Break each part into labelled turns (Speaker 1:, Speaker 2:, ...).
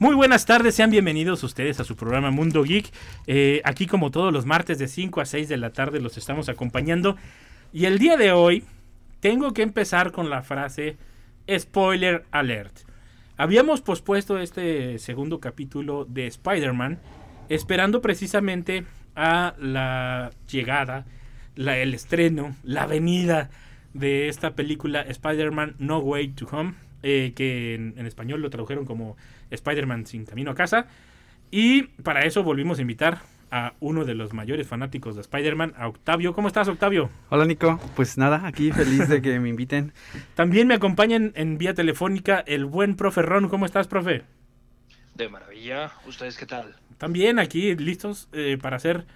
Speaker 1: Muy buenas tardes, sean bienvenidos ustedes a su programa Mundo Geek. Eh, aquí como todos los martes de 5 a 6 de la tarde los estamos acompañando. Y el día de hoy tengo que empezar con la frase spoiler alert. Habíamos pospuesto este segundo capítulo de Spider-Man esperando precisamente a la llegada, el estreno, la venida de esta película Spider-Man No Way to Home, eh, que en español lo tradujeron como Spider-Man sin camino a casa. Y para eso volvimos a invitar a uno de los mayores fanáticos de Spider-Man, a Octavio. ¿Cómo estás, Octavio?
Speaker 2: Hola, Nico. Pues nada, aquí feliz de que me inviten.
Speaker 1: También me acompañan en vía telefónica el buen profe Ron. ¿Cómo estás, profe?
Speaker 3: De maravilla. ¿Ustedes qué tal?
Speaker 1: También aquí listos eh, para hacer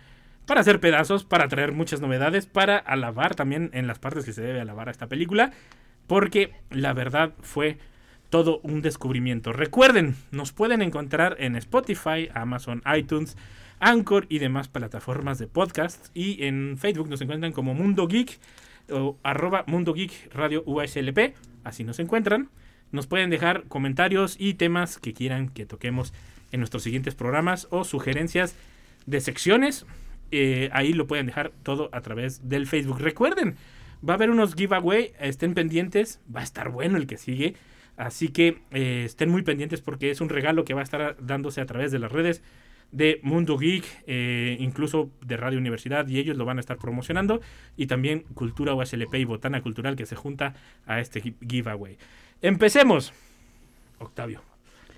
Speaker 1: para hacer pedazos, para traer muchas novedades, para alabar también en las partes que se debe alabar a esta película, porque la verdad fue todo un descubrimiento. Recuerden, nos pueden encontrar en Spotify, Amazon, iTunes, Anchor y demás plataformas de podcast. Y en Facebook nos encuentran como Mundo Geek o arroba Mundo Geek Radio USLP. Así nos encuentran. Nos pueden dejar comentarios y temas que quieran que toquemos en nuestros siguientes programas o sugerencias de secciones. Eh, ahí lo pueden dejar todo a través del Facebook. Recuerden, va a haber unos giveaway, estén pendientes, va a estar bueno el que sigue. Así que eh, estén muy pendientes porque es un regalo que va a estar dándose a través de las redes de Mundo Geek, eh, incluso de Radio Universidad, y ellos lo van a estar promocionando. Y también Cultura USLP y Botana Cultural que se junta a este giveaway. Empecemos. Octavio,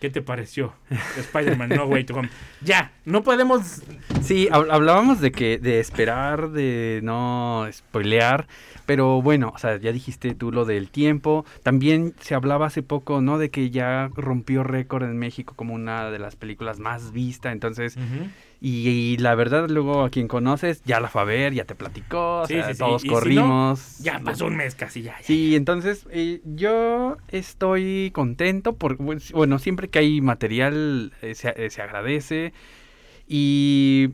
Speaker 1: ¿qué te pareció Spider-Man No Way to Home? Ya, no podemos...
Speaker 2: Sí, hablábamos de que de esperar, de no spoilear, pero bueno, o sea, ya dijiste tú lo del tiempo. También se hablaba hace poco, ¿no? De que ya rompió récord en México como una de las películas más vistas. Entonces, uh -huh. Y, y, la verdad, luego a quien conoces, ya la fue a ver, ya te platicó, o
Speaker 1: Sí,
Speaker 2: sea,
Speaker 1: sí, sí.
Speaker 2: todos
Speaker 1: si
Speaker 2: corrimos.
Speaker 1: no, ya pasó un mes casi, ya. ya.
Speaker 2: Sí, entonces eh, yo estoy contento por, bueno, siempre que hay material eh, se, eh, se agradece y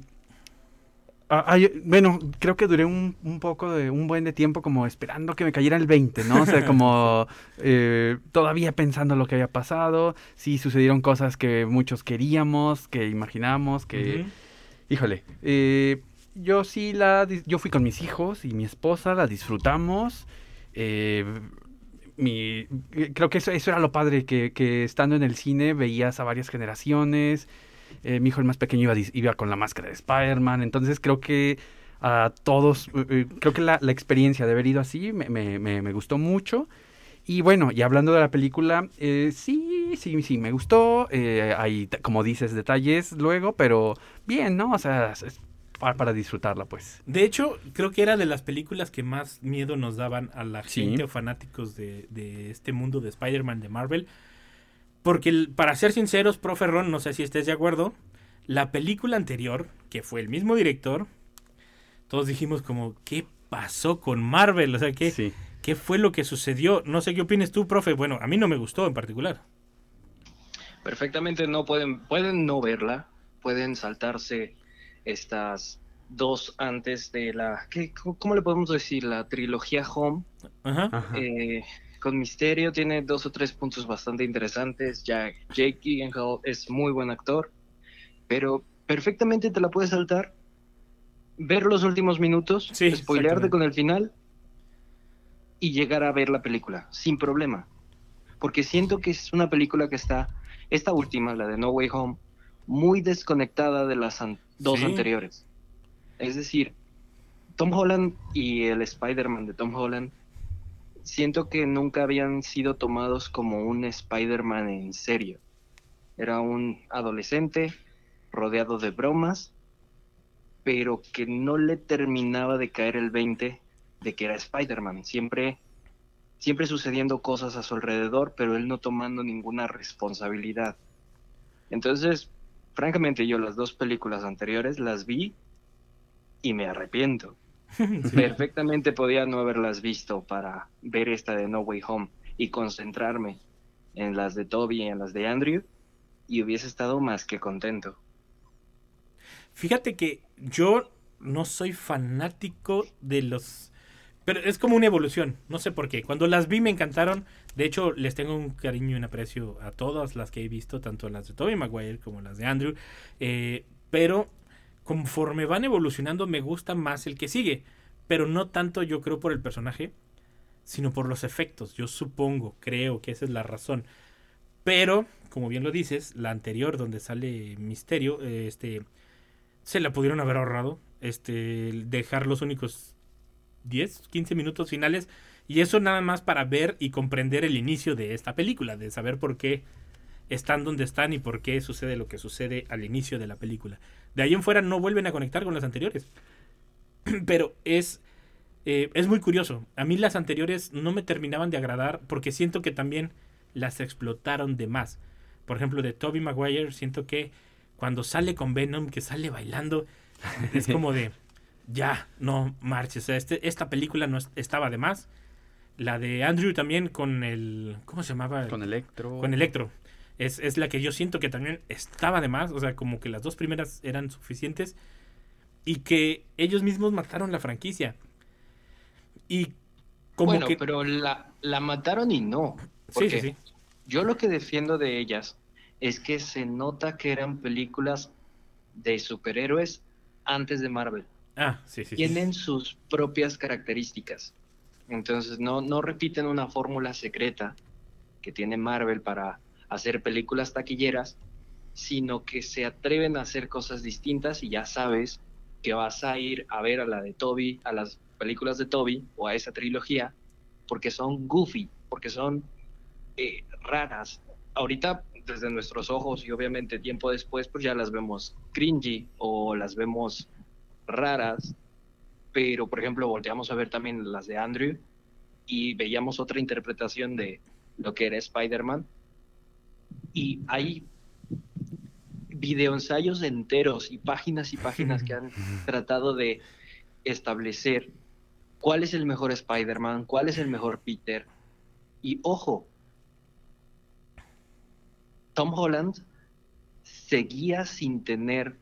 Speaker 2: Ah, ah, yo- bueno, creo que duré un, un poco de un buen de tiempo como esperando que me cayera el 20, ¿no? O sea, como eh, todavía pensando lo que había pasado, sí sucedieron cosas que muchos queríamos, que imaginamos, que, híjole, eh, yo sí la, yo fui con mis hijos y mi esposa, la disfrutamos, eh, mi, creo que eso, eso era lo padre, que, que estando en el cine veías a varias generaciones, eh, mi hijo el más pequeño iba, iba con la máscara de Spider-Man, entonces creo que a todos, eh, eh, creo que la, la experiencia de haber ido así me, me- me- me gustó mucho. Y bueno, y hablando de la película, eh, sí, sí, sí, me gustó. hay, como dices, detalles luego, pero bien, ¿no? O sea, es para, para disfrutarla, pues.
Speaker 1: De hecho, creo que era de las películas que más miedo nos daban a la
Speaker 2: Sí.
Speaker 1: gente o fanáticos de, de este mundo de Spider-Man de Marvel. Porque, el- para ser sinceros, profe Ron, no sé si estés de acuerdo, la película anterior, que fue el mismo director, todos dijimos como, ¿qué pasó con Marvel? O sea, ¿qué,
Speaker 2: Sí.
Speaker 1: ¿qué fue lo que sucedió? No sé qué opines tú, profe. Bueno, a mí no me gustó en particular.
Speaker 3: Perfectamente no pueden, pueden no verla, pueden saltarse estas dos antes de la, ¿qué, ¿cómo le podemos decir? La trilogía Home.
Speaker 1: Ajá.
Speaker 2: Ajá.
Speaker 3: Eh, con Misterio tiene dos o tres puntos bastante interesantes. Ya Jake Gyllenhaal es muy buen actor, pero perfectamente te la puedes saltar, ver los últimos minutos,
Speaker 1: Sí,
Speaker 3: spoilearte con el final y llegar a ver la película sin problema. Porque siento que es una película que está, esta última, la de No Way Home, muy desconectada de las an- dos
Speaker 1: Sí.
Speaker 3: anteriores. Es decir, Tom Holland y el Spider-Man de Tom Holland siento que nunca habían sido tomados como un Spider-Man en serio. Era un adolescente rodeado de bromas, pero que no le terminaba de caer el 20 de que era Spider-Man. Siempre, siempre sucediendo cosas a su alrededor, pero él no tomando ninguna responsabilidad. Entonces, francamente yo las dos películas anteriores las vi y me arrepiento. Perfectamente podía no haberlas visto para ver esta de No Way Home y concentrarme en las de Toby y en las de Andrew y hubiese estado más que contento.
Speaker 1: Fíjate que yo no soy fanático de los... Pero es como una evolución, no sé por qué. Cuando las vi me encantaron. De hecho, les tengo un cariño y un aprecio a todas las que he visto, tanto las de Tobey Maguire como las de Andrew. Eh, pero conforme van evolucionando me gusta más el que sigue. Pero no tanto yo creo por el personaje, sino por los efectos. Yo supongo, creo que esa es la razón. Pero, como bien lo dices, la anterior donde sale Misterio, este, se la pudieron haber ahorrado. Este, dejar los únicos 10, 15 minutos finales. Y eso nada más para ver y comprender el inicio de esta película, de saber por qué están donde están y por qué sucede lo que sucede al inicio de la película. De ahí en fuera no vuelven a conectar con las anteriores. Pero es, eh, es muy curioso. A mí las anteriores no me terminaban de agradar porque siento que también las explotaron de más. Por ejemplo, de Toby Maguire, siento que cuando sale con Venom, que sale bailando, es como de, ya, no marches. O sea, este, esta película no estaba de más. La de Andrew también con el, ¿cómo se llamaba?
Speaker 2: Con Electro.
Speaker 1: Con Electro. Es, es la que yo siento que también estaba de más. O sea, como que las dos primeras eran suficientes. Y que ellos mismos mataron la franquicia. Y como
Speaker 3: bueno,
Speaker 1: que...
Speaker 3: pero la, la mataron y no.
Speaker 1: Sí, sí, sí.
Speaker 3: Yo lo que defiendo de ellas es que se nota que eran películas de superhéroes antes de Marvel.
Speaker 1: Ah, sí, sí.
Speaker 3: Tienen sus propias características. Entonces no, no repiten una fórmula secreta que tiene Marvel para hacer películas taquilleras, sino que se atreven a hacer cosas distintas y ya sabes que vas a ir a ver a la de Toby, a las películas de Toby o a esa trilogía, porque son goofy, porque son eh, raras. Ahorita desde nuestros ojos y obviamente tiempo después pues ya las vemos cringy o las vemos raras, pero por ejemplo volteamos a ver también las de Andrew y veíamos otra interpretación de lo que era Spider-Man y hay videoensayos enteros y páginas y páginas que han tratado de establecer cuál es el mejor Spider-Man, cuál es el mejor Peter. Y ojo, Tom Holland seguía sin tener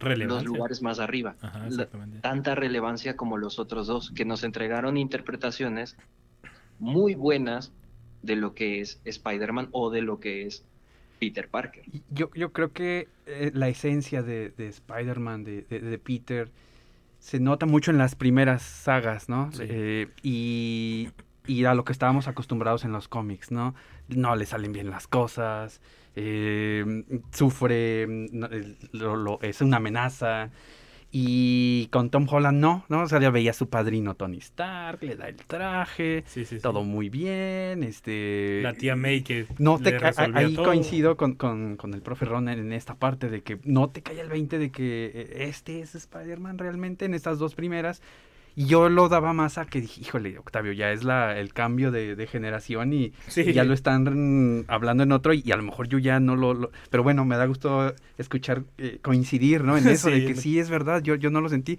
Speaker 3: los lugares más arriba.
Speaker 1: Ajá,
Speaker 3: La- tanta relevancia como los otros dos, que nos entregaron interpretaciones muy buenas de lo que es Spider-Man o de lo que es Peter Parker.
Speaker 2: Yo, yo creo que eh, la esencia de, de Spider-Man, de, de- de Peter, se nota mucho en las primeras sagas, ¿no?
Speaker 1: Sí.
Speaker 2: Eh, y, y a lo que estábamos acostumbrados en los cómics, ¿no? No le salen bien las cosas, eh, sufre, lo- es una amenaza. Y con Tom Holland no, ¿no? O sea, ya veía a su padrino Tony Stark, le da el traje,
Speaker 1: Sí, sí, sí.
Speaker 2: todo muy bien, este...
Speaker 1: La tía May que
Speaker 2: No te ca- ahí
Speaker 1: todo.
Speaker 2: coincido con, con- con el profe Ron en esta parte de que no te cae el 20 de que eh, este es Spider-Man realmente en estas dos primeras. Y yo lo daba más a que dije, híjole, Octavio, ya es la, el cambio de, de generación y,
Speaker 1: Sí.
Speaker 2: y ya lo están hablando en otro y, y a lo mejor yo ya no lo... lo- pero bueno, me da gusto escuchar eh, coincidir, ¿no? En eso de que sí es verdad, yo, yo no lo sentí.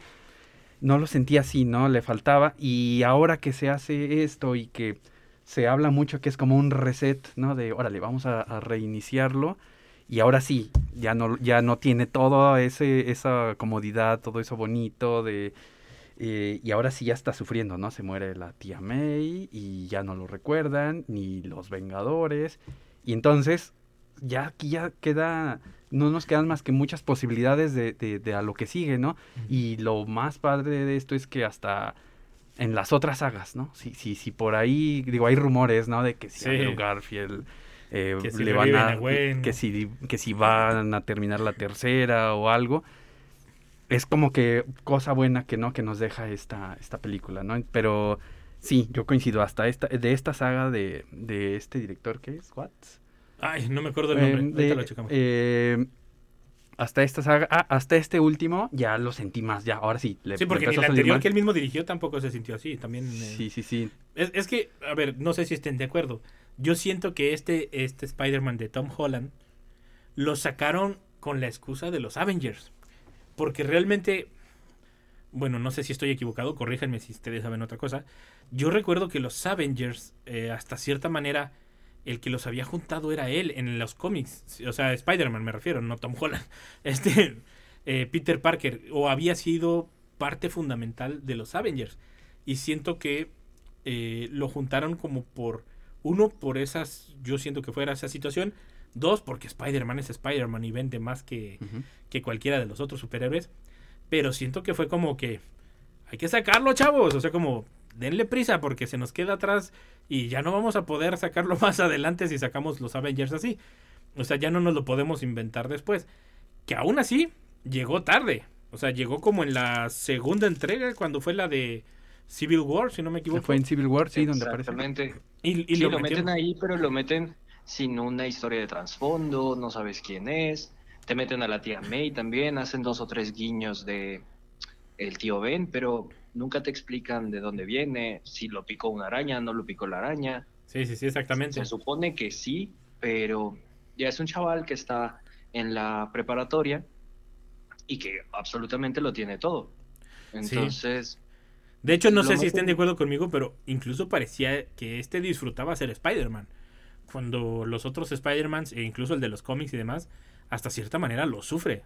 Speaker 2: No lo sentí así, ¿no? Le faltaba. Y ahora que se hace esto y que se habla mucho que es como un reset, ¿no? De, órale, vamos a, a reiniciarlo. Y ahora sí, ya no, ya no tiene todo ese, esa comodidad, todo eso bonito de... eh, y ahora sí ya está sufriendo, ¿no? Se muere la tía May y ya no lo recuerdan, ni los Vengadores. Y entonces, ya aquí ya queda, no nos quedan más que muchas posibilidades de, de- de a lo que sigue, ¿no? Y lo más padre de esto es que hasta en las otras sagas, ¿no? Si, si, si por ahí, digo, hay rumores, ¿no? De que si
Speaker 1: Sí.
Speaker 2: Andrew Garfield eh,
Speaker 1: Que si
Speaker 2: le van a,
Speaker 1: a
Speaker 2: que si, que si van a terminar la tercera o algo. Es como que cosa buena que no, que nos deja esta, esta película, ¿no? Pero sí, yo coincido hasta esta, de esta saga de, de este director, ¿qué es? ¿Watts?
Speaker 1: Ay, no me acuerdo el
Speaker 2: Eh,
Speaker 1: nombre.
Speaker 2: de-
Speaker 1: Ahorita lo checamos.
Speaker 2: eh, hasta esta saga, ah, hasta este último ya lo sentí más, ya, ahora sí. le-
Speaker 1: sí, porque
Speaker 2: salir
Speaker 1: anterior
Speaker 2: mal.
Speaker 1: que él mismo dirigió tampoco se sintió así. También. eh,
Speaker 2: Sí, sí, sí.
Speaker 1: Es, es que, a ver, no sé si estén de acuerdo. Yo siento que este, este Spider-Man de Tom Holland lo sacaron con la excusa de los Avengers. Porque realmente, bueno, no sé si estoy equivocado, corríjanme si ustedes saben otra cosa. Yo recuerdo que los Avengers, eh, hasta cierta manera, el que los había juntado era él en los cómics. O sea, Spider-Man me refiero, no Tom Holland. Este, eh, Peter Parker, o había sido parte fundamental de los Avengers. Y siento que eh, lo juntaron como por, uno, por esas, yo siento que fuera esa situación. Dos, porque Spider-Man es Spider-Man y vende más que, que cualquiera de los otros superhéroes. Pero siento que fue como que hay que sacarlo, chavos. O sea, como denle prisa porque se nos queda atrás y ya no vamos a poder sacarlo más adelante si sacamos los Avengers así. O sea, ya no nos lo podemos inventar después. Que aún así llegó tarde. O sea, llegó como en la segunda entrega cuando fue la de Civil War, si no me equivoco.
Speaker 2: Fue en Civil War, sí, donde aparece.
Speaker 3: Exactamente.
Speaker 1: Y, y
Speaker 3: Sí,
Speaker 1: lo,
Speaker 3: meten ahí, pero lo meten sin una historia de trasfondo, no sabes quién es. Te meten a la tía May también, hacen dos o tres guiños de el tío Ben, pero nunca te explican de dónde viene, si lo picó una araña, no lo picó la araña.
Speaker 1: Sí, sí, sí, exactamente.
Speaker 3: Se supone que sí, pero ya es un chaval que está en la preparatoria y que absolutamente lo tiene todo. Entonces,
Speaker 1: De hecho, no sé si estén de acuerdo conmigo, pero incluso parecía que este disfrutaba ser Spider-Man. Cuando los otros Spider-Mans, e incluso el de los cómics y demás, hasta cierta manera lo sufre.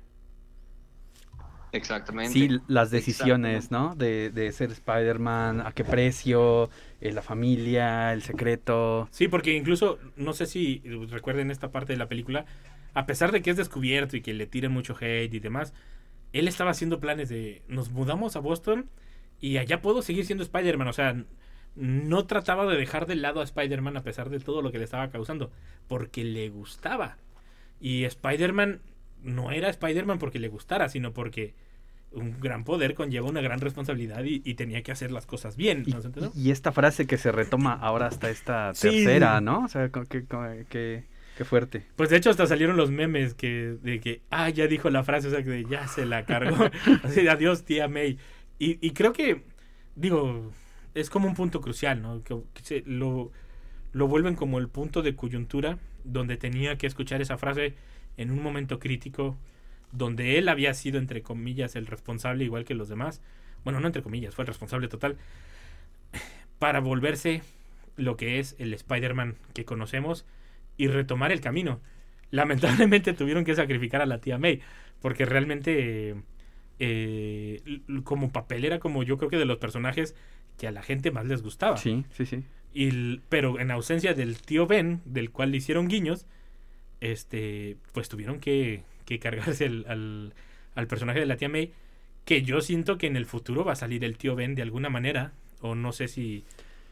Speaker 3: exactamente.
Speaker 2: Sí, las decisiones. ¿no? De, de ser Spider-Man, a qué precio, eh, la familia, el secreto.
Speaker 1: Sí, porque incluso, no sé si recuerden esta parte de la película, a pesar de que es descubierto y que le tiran mucho hate y demás, él estaba haciendo planes de, nos mudamos a Boston y allá puedo seguir siendo Spider-Man. O sea, no trataba de dejar de lado a Spider-Man a pesar de todo lo que le estaba causando, porque le gustaba. Y Spider-Man no era Spider-Man porque le gustara, sino porque un gran poder conlleva una gran responsabilidad y, y tenía que hacer las cosas bien.
Speaker 2: Y,
Speaker 1: ¿no entiende?
Speaker 2: y esta frase que se retoma ahora hasta esta
Speaker 1: Sí.
Speaker 2: tercera, ¿no? O sea, que, qué fuerte.
Speaker 1: Pues de hecho hasta salieron los memes que de que ah ya dijo la frase, o sea que ya se la cargó. Así adiós tía May. Y, y creo que digo es como un punto crucial, ¿no? Que, lo lo vuelven como el punto de coyuntura donde tenía que escuchar esa frase en un momento crítico donde él había sido entre comillas el responsable igual que los demás. Bueno, no entre comillas, fue el responsable total para volverse lo que es el Spider-Man que conocemos y retomar el camino. Lamentablemente tuvieron que sacrificar a la tía May, porque realmente eh, como papel era como yo creo que de los personajes que a la gente más les gustaba.
Speaker 2: Sí, sí, sí.
Speaker 1: Y pero en ausencia del tío Ben, del cual le hicieron guiños, este, pues tuvieron que, que cargarse al, al, al personaje de la tía May, que yo siento que en el futuro va a salir el tío Ben de alguna manera, o no sé si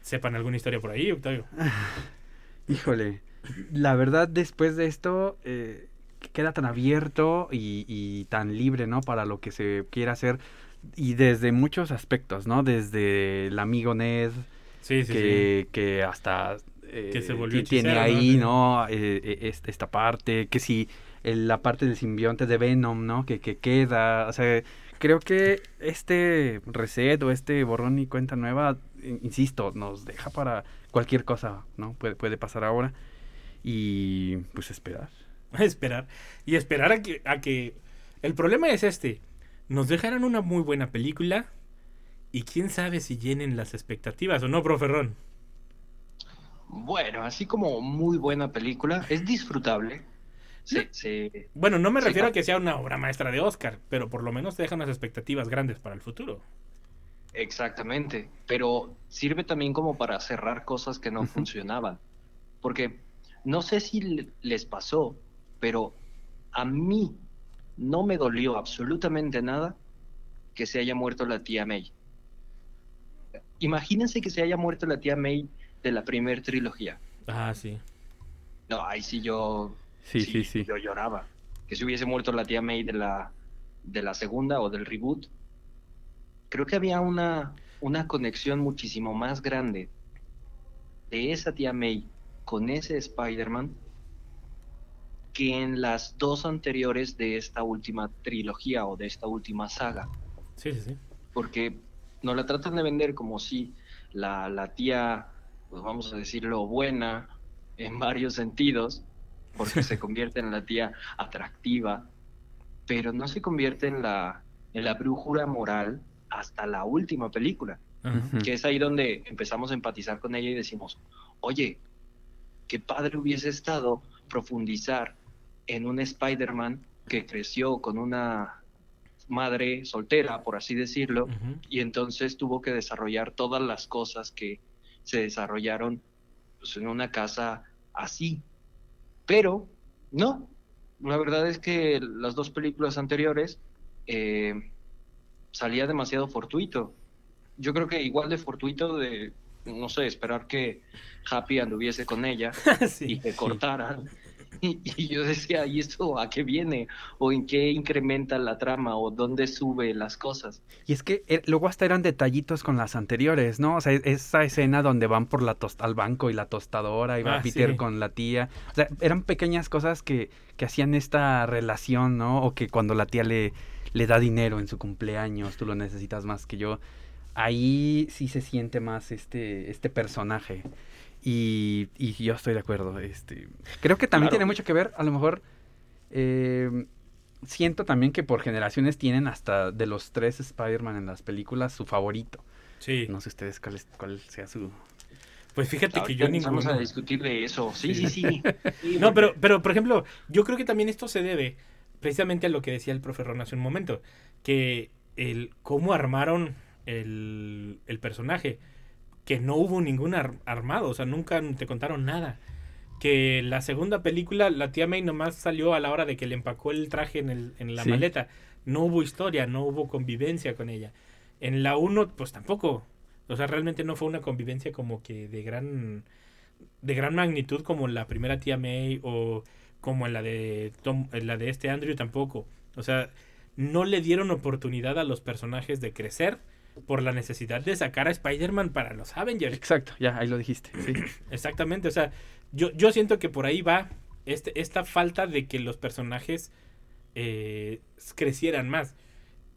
Speaker 1: sepan alguna historia por ahí, Octavio.
Speaker 2: Híjole, la verdad después de esto eh, queda tan abierto y, y tan libre, ¿no? Para lo que se quiera hacer y desde muchos aspectos, ¿no? Desde el amigo Ned,
Speaker 1: Sí, sí,
Speaker 2: que, que hasta eh,
Speaker 1: Que se volvió
Speaker 2: ti- tiene ahí,
Speaker 1: Sí.
Speaker 2: ¿no? Eh, eh, est- esta parte, que si el- la parte del simbionte de Venom, ¿no? Que, que queda, o sea, creo que este reset o este borrón y cuenta nueva, in- insisto, nos deja para cualquier cosa, ¿no? Puede, puede pasar ahora y pues esperar.
Speaker 1: A esperar. Y esperar a que, a que... El problema es este. Nos dejarán una muy buena película y quién sabe si llenen las expectativas o no, proferrón.
Speaker 3: Bueno, así como muy buena película, es disfrutable. Se, se-
Speaker 1: Bueno, no me
Speaker 3: Sí,
Speaker 1: refiero a que sea una obra maestra de Oscar, pero por lo menos te dejan unas expectativas grandes para el futuro.
Speaker 3: Exactamente, pero sirve también como para cerrar cosas que no funcionaban. Porque no sé si le- les pasó, pero a mí no me dolió absolutamente nada que se haya muerto la tía May. Imagínense que se haya muerto la tía May de la primer trilogía.
Speaker 1: Ah, sí.
Speaker 3: No, ahí sí yo,
Speaker 2: Sí, sí, sí.
Speaker 3: yo lloraba. Que se hubiese muerto la tía May de la, de la segunda o del reboot. Creo que había una, una conexión muchísimo más grande de esa tía May con ese Spider-Man que en las dos anteriores de esta última trilogía o de esta última saga.
Speaker 1: Sí, sí, sí.
Speaker 3: Porque nos la tratan de vender como si la, la tía, pues vamos a decirlo, buena en varios sentidos, porque se convierte en la tía atractiva, pero no se convierte en la, en la brújula moral hasta la última película,
Speaker 1: Ajá.
Speaker 3: que es ahí donde empezamos a empatizar con ella y decimos, oye, qué padre hubiese estado profundizar en un Spider-Man que creció con una madre soltera, por así decirlo, y entonces tuvo que desarrollar todas las cosas que se desarrollaron pues, en una casa así. Pero no, la verdad es que las dos películas anteriores eh, salía demasiado fortuito. Yo creo que igual de fortuito de, no sé, esperar que Happy anduviese con ella
Speaker 1: Sí.
Speaker 3: y que cortaran. y yo decía, ¿y esto a qué viene? ¿O en qué incrementa la trama? ¿O dónde sube las cosas?
Speaker 2: Y es que eh, luego hasta eran detallitos con las anteriores, ¿no? O sea, e- esa escena donde van por la tos- al banco y la tostadora y va
Speaker 1: Ah,
Speaker 2: Peter
Speaker 1: sí.
Speaker 2: con la tía. O sea, eran pequeñas cosas que, que hacían esta relación, ¿no? O que cuando la tía le, le da dinero en su cumpleaños, tú lo necesitas más que yo. Ahí sí se siente más este, este personaje. Y, y yo estoy de acuerdo. Este, creo que también
Speaker 3: Claro.
Speaker 2: tiene mucho que ver, a lo mejor, eh, siento también que por generaciones tienen hasta de los tres Spider-Man en las películas su favorito.
Speaker 1: Sí.
Speaker 2: No sé ustedes cuál, es- cuál sea su...
Speaker 1: Pues fíjate que
Speaker 3: Ahorita
Speaker 1: yo ninguno.
Speaker 3: a discutir de eso. Sí, sí, sí. Sí,
Speaker 1: No, pero, pero por ejemplo, yo creo que también esto se debe precisamente a lo que decía el profe Ron hace un momento, que el cómo armaron el, el personaje, que no hubo ningún ar- armado, o sea, nunca te contaron nada. Que la segunda película, la tía May nomás salió a la hora de que le empacó el traje en, el, en la
Speaker 2: Sí.
Speaker 1: maleta. No hubo historia, no hubo convivencia con ella. En la 1, pues tampoco. O sea, realmente no fue una convivencia como que de gran de gran magnitud como la primera tía May o como en la de Tom, en la de este Andrew tampoco. O sea, no le dieron oportunidad a los personajes de crecer por la necesidad de sacar a Spider-Man para los Avengers.
Speaker 2: Exacto, ya, ahí lo dijiste. Sí.
Speaker 1: Exactamente, o sea, yo, yo siento que por ahí va este, esta falta de que los personajes eh, crecieran más.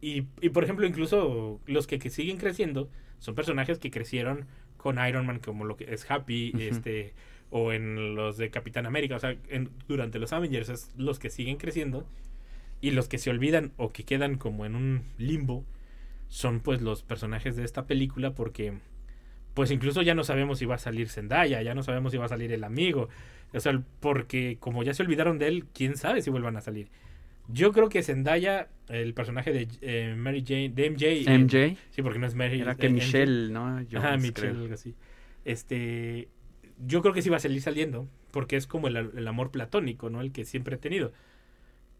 Speaker 1: Y, y, por ejemplo, incluso los que, que siguen creciendo son personajes que crecieron con Iron Man, como lo que es Happy, este, o en los de Capitán América, o sea, en- durante los Avengers es los que siguen creciendo. Y los que se olvidan o que quedan como en un limbo son pues los personajes de esta película porque pues incluso ya no sabemos si va a salir Zendaya, ya no sabemos si va a salir el amigo. O sea, porque como ya se olvidaron de él, quién sabe si vuelvan a salir. Yo creo que Zendaya, el personaje de eh, Mary Jane, de MJ. eh,
Speaker 2: MJ.
Speaker 1: sí, porque no es Mary.
Speaker 2: Era
Speaker 1: eh,
Speaker 2: que
Speaker 1: MJ.
Speaker 2: Michelle, ¿no?
Speaker 1: Ajá,
Speaker 2: Jones,
Speaker 1: Michelle,
Speaker 2: creo.
Speaker 1: algo así. Este, yo creo que sí va a salir saliendo, porque es como el, el amor platónico, ¿no? El que siempre he tenido.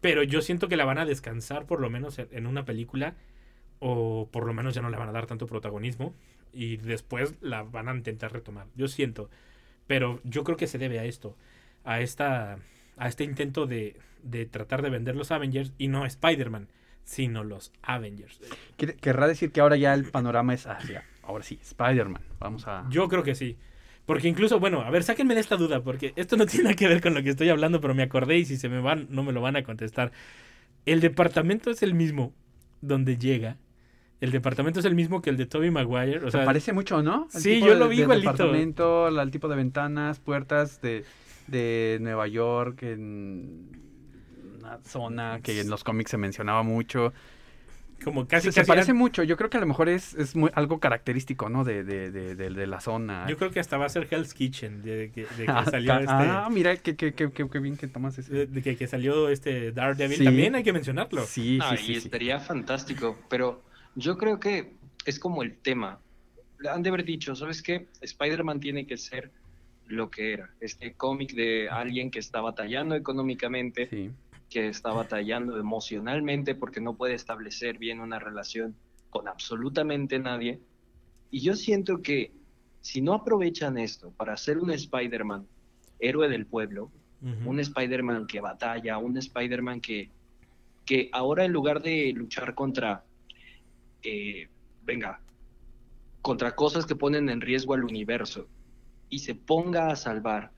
Speaker 1: Pero yo siento que la van a descansar por lo menos en, en una película, o por lo menos ya no le van a dar tanto protagonismo, y después la van a intentar retomar. Yo siento. Pero yo creo que se debe a esto, a esta a este intento de, de tratar de vender los Avengers y no Spider-Man, sino los Avengers.
Speaker 2: Querrá decir que ahora ya el panorama es hacia, ahora sí, Spider-Man. Vamos a...
Speaker 1: Yo creo que sí. Porque incluso, bueno, a ver, sáquenme de esta duda, porque esto no tiene nada que ver con lo que estoy hablando, pero me acordé y si se me van, no me lo van a contestar. El departamento es el mismo donde llega. El departamento es el mismo que el de Toby Maguire. O
Speaker 2: Se
Speaker 1: sea,
Speaker 2: parece mucho, ¿no? El
Speaker 1: sí,
Speaker 2: tipo
Speaker 1: yo
Speaker 2: de-
Speaker 1: lo vi igualito.
Speaker 2: departamento, la- el tipo de ventanas, puertas de, de Nueva York, en una zona que en los cómics se mencionaba mucho.
Speaker 1: como casi,
Speaker 2: se, se parece
Speaker 1: eran-
Speaker 2: mucho. Yo creo que a lo mejor es, es muy, algo característico, ¿no? De, de, de, de- de la zona.
Speaker 1: Yo creo que hasta va a ser Hell's Kitchen, de, que, de que
Speaker 2: Ah,
Speaker 1: salió este...
Speaker 2: ah, mira, qué, qué, qué, qué- qué bien que tomas ese.
Speaker 1: de- de que, que salió este Daredevil,
Speaker 2: Sí.
Speaker 1: también hay que mencionarlo.
Speaker 2: Sí,
Speaker 3: Ah,
Speaker 2: sí,
Speaker 3: y
Speaker 2: sí, sí.
Speaker 3: estaría fantástico, pero yo creo que es como el tema. Han de haber dicho, ¿sabes qué? Spider-Man tiene que ser lo que era, este cómic de alguien que está batallando económicamente,
Speaker 2: Sí.
Speaker 3: que está batallando emocionalmente porque no puede establecer bien una relación con absolutamente nadie. Y yo siento que si no aprovechan esto para hacer un Spider-Man héroe del pueblo,
Speaker 1: Ujú.
Speaker 3: un Spider-Man que batalla, un Spider-Man que, que ahora en lugar de luchar contra, eh, venga, contra cosas que ponen en riesgo al universo y se ponga a salvar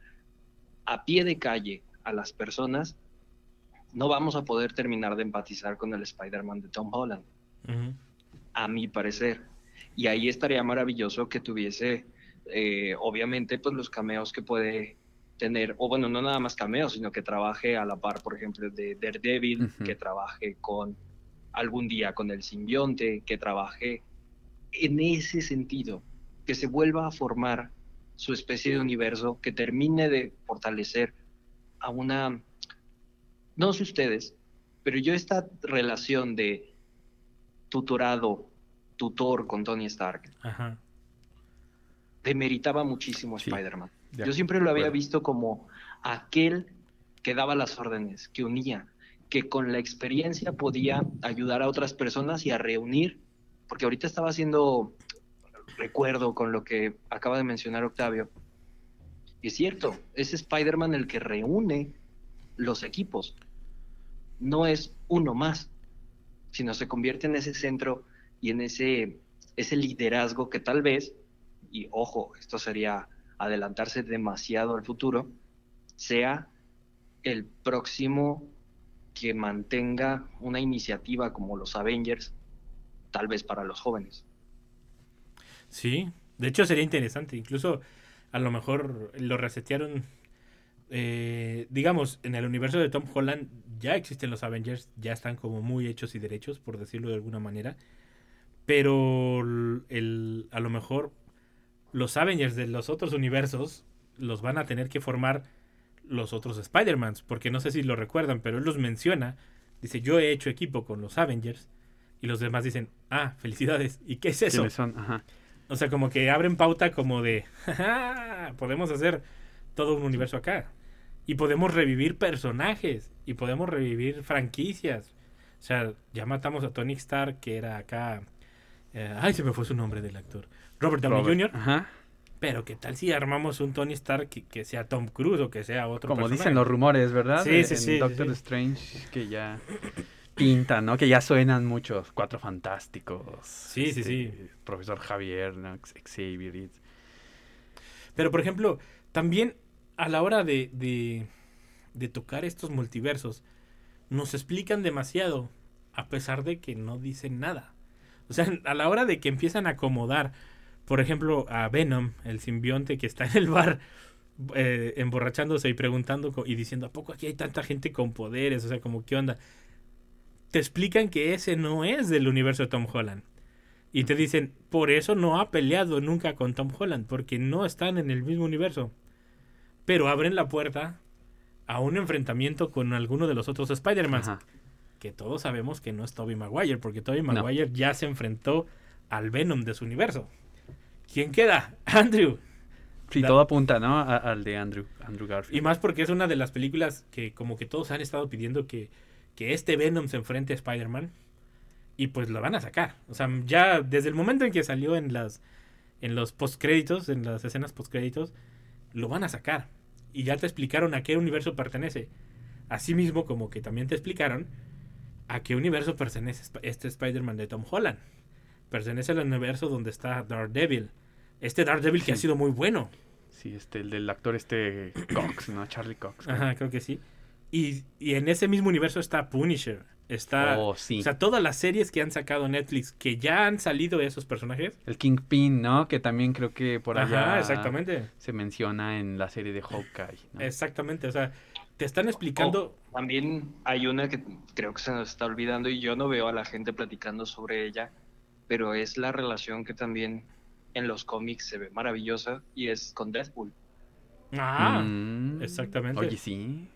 Speaker 3: a pie de calle a las personas, no vamos a poder terminar de empatizar con el Spider-Man de Tom Holland a mi parecer. Y ahí estaría maravilloso que tuviese, eh, obviamente, pues los cameos que puede tener, o bueno, no nada más cameos, sino que trabaje a la par, por ejemplo, de Daredevil,
Speaker 2: Ujú.
Speaker 3: que trabaje con algún día con el simbionte, que trabaje en ese sentido, que se vuelva a formar su especie de universo, que termine de fortalecer a una, no sé ustedes, pero yo esta relación de tutorado, tutor con Tony Stark,
Speaker 1: Ajá.
Speaker 3: demeritaba muchísimo a
Speaker 2: Sí,
Speaker 3: Spider-Man.
Speaker 2: de
Speaker 3: Yo siempre lo había visto como aquel que daba las órdenes, que unía, que con la experiencia podía ayudar a otras personas y a reunir, porque ahorita estaba haciendo recuerdo con lo que acaba de mencionar Octavio. Y es cierto, es Spider-Man el que reúne los equipos. No es uno más, sino se convierte en ese centro y en ese, ese liderazgo que tal vez, y ojo, esto sería adelantarse demasiado al futuro, sea el próximo que mantenga una iniciativa como los Avengers, tal vez para los jóvenes.
Speaker 1: Sí, de hecho sería interesante. Incluso a lo mejor lo resetearon. eh, digamos, en el universo de Tom Holland ya existen los Avengers, ya están como muy hechos y derechos, por decirlo de alguna manera. Pero el, a lo mejor los Avengers de los otros universos los van a tener que formar los otros Spider-Mans, porque no sé si lo recuerdan, pero él los menciona. Dice, yo he hecho equipo con los Avengers. Y los demás dicen, ah, felicidades. ¿Y qué es eso?
Speaker 2: ¿Quiénes son? Ajá.
Speaker 1: O sea, como que abren pauta como de, "Jaja, podemos hacer todo un universo acá. Y podemos revivir personajes. Y podemos revivir franquicias. O sea, ya matamos a Tony Stark, que era acá... eh, ay, se me fue su nombre del actor. Robert Downey
Speaker 2: Robert.
Speaker 1: Jr.
Speaker 2: Ajá.
Speaker 1: Pero ¿qué tal si armamos un Tony Stark que, que sea Tom Cruise o que sea otro
Speaker 2: Como
Speaker 1: personaje?
Speaker 2: dicen los rumores, ¿verdad?
Speaker 1: Sí, sí,
Speaker 2: en
Speaker 1: sí,
Speaker 2: Doctor. Strange, que ya pintan, ¿no? Que ya suenan muchos. Cuatro fantásticos.
Speaker 1: Sí, sí, sí.
Speaker 2: Profesor Javier, ¿no? Xavier.
Speaker 1: Pero, por ejemplo, también a la hora de, de, de tocar estos multiversos, nos explican demasiado, a pesar de que no dicen nada. O sea, a la hora de que empiezan a acomodar, por ejemplo, a Venom, el simbionte que está en el bar, eh, emborrachándose y preguntando y diciendo, ¿a poco aquí hay tanta gente con poderes? O sea, como, ¿qué onda? Te explican que ese no es del universo de Tom Holland. Y te dicen, por eso no ha peleado nunca con Tom Holland, porque no están en el mismo universo. Pero abren la puerta a un enfrentamiento con alguno de los otros Spider-Man. Que todos sabemos que no es Tobey Maguire, porque Tobey
Speaker 2: No.
Speaker 1: Maguire ya se enfrentó al Venom de su universo. ¿Quién queda? Andrew.
Speaker 2: Sí, todo apunta, ¿no? A- al de Andrew, Andrew Garfield.
Speaker 1: Y más porque es una de las películas que como que todos han estado pidiendo que, que este Venom se enfrente a Spider-Man. Y pues lo van a sacar. O sea, ya desde el momento en que salió en las en los postcréditos, en las escenas postcréditos, lo van a sacar. Y ya te explicaron a qué universo pertenece. Asimismo, como que también te explicaron a qué universo pertenece este Spider-Man de Tom Holland. Pertenece al universo donde está Daredevil. Este Daredevil que ha
Speaker 2: Sí.
Speaker 1: sido muy bueno.
Speaker 2: Sí, este, el del actor este Cox, ¿no? Charlie Cox. creo.
Speaker 1: Ajá, creo que sí. Y, y en ese mismo universo está Punisher. Está.
Speaker 2: Oh, sí.
Speaker 1: O sea, todas las series que han sacado Netflix, que ya han salido esos personajes.
Speaker 2: El Kingpin, ¿no? Que también creo que por allá
Speaker 1: Ajá, exactamente.
Speaker 2: se menciona en la serie de Hawkeye. ¿no?
Speaker 1: Exactamente. O sea, te están explicando.
Speaker 3: Oh, también hay una que creo que se nos está olvidando y yo no veo a la gente platicando sobre ella, pero es la relación que también en los cómics se ve maravillosa y es con Deadpool.
Speaker 1: Ah,
Speaker 2: Mm,
Speaker 1: exactamente.
Speaker 2: Oye, sí.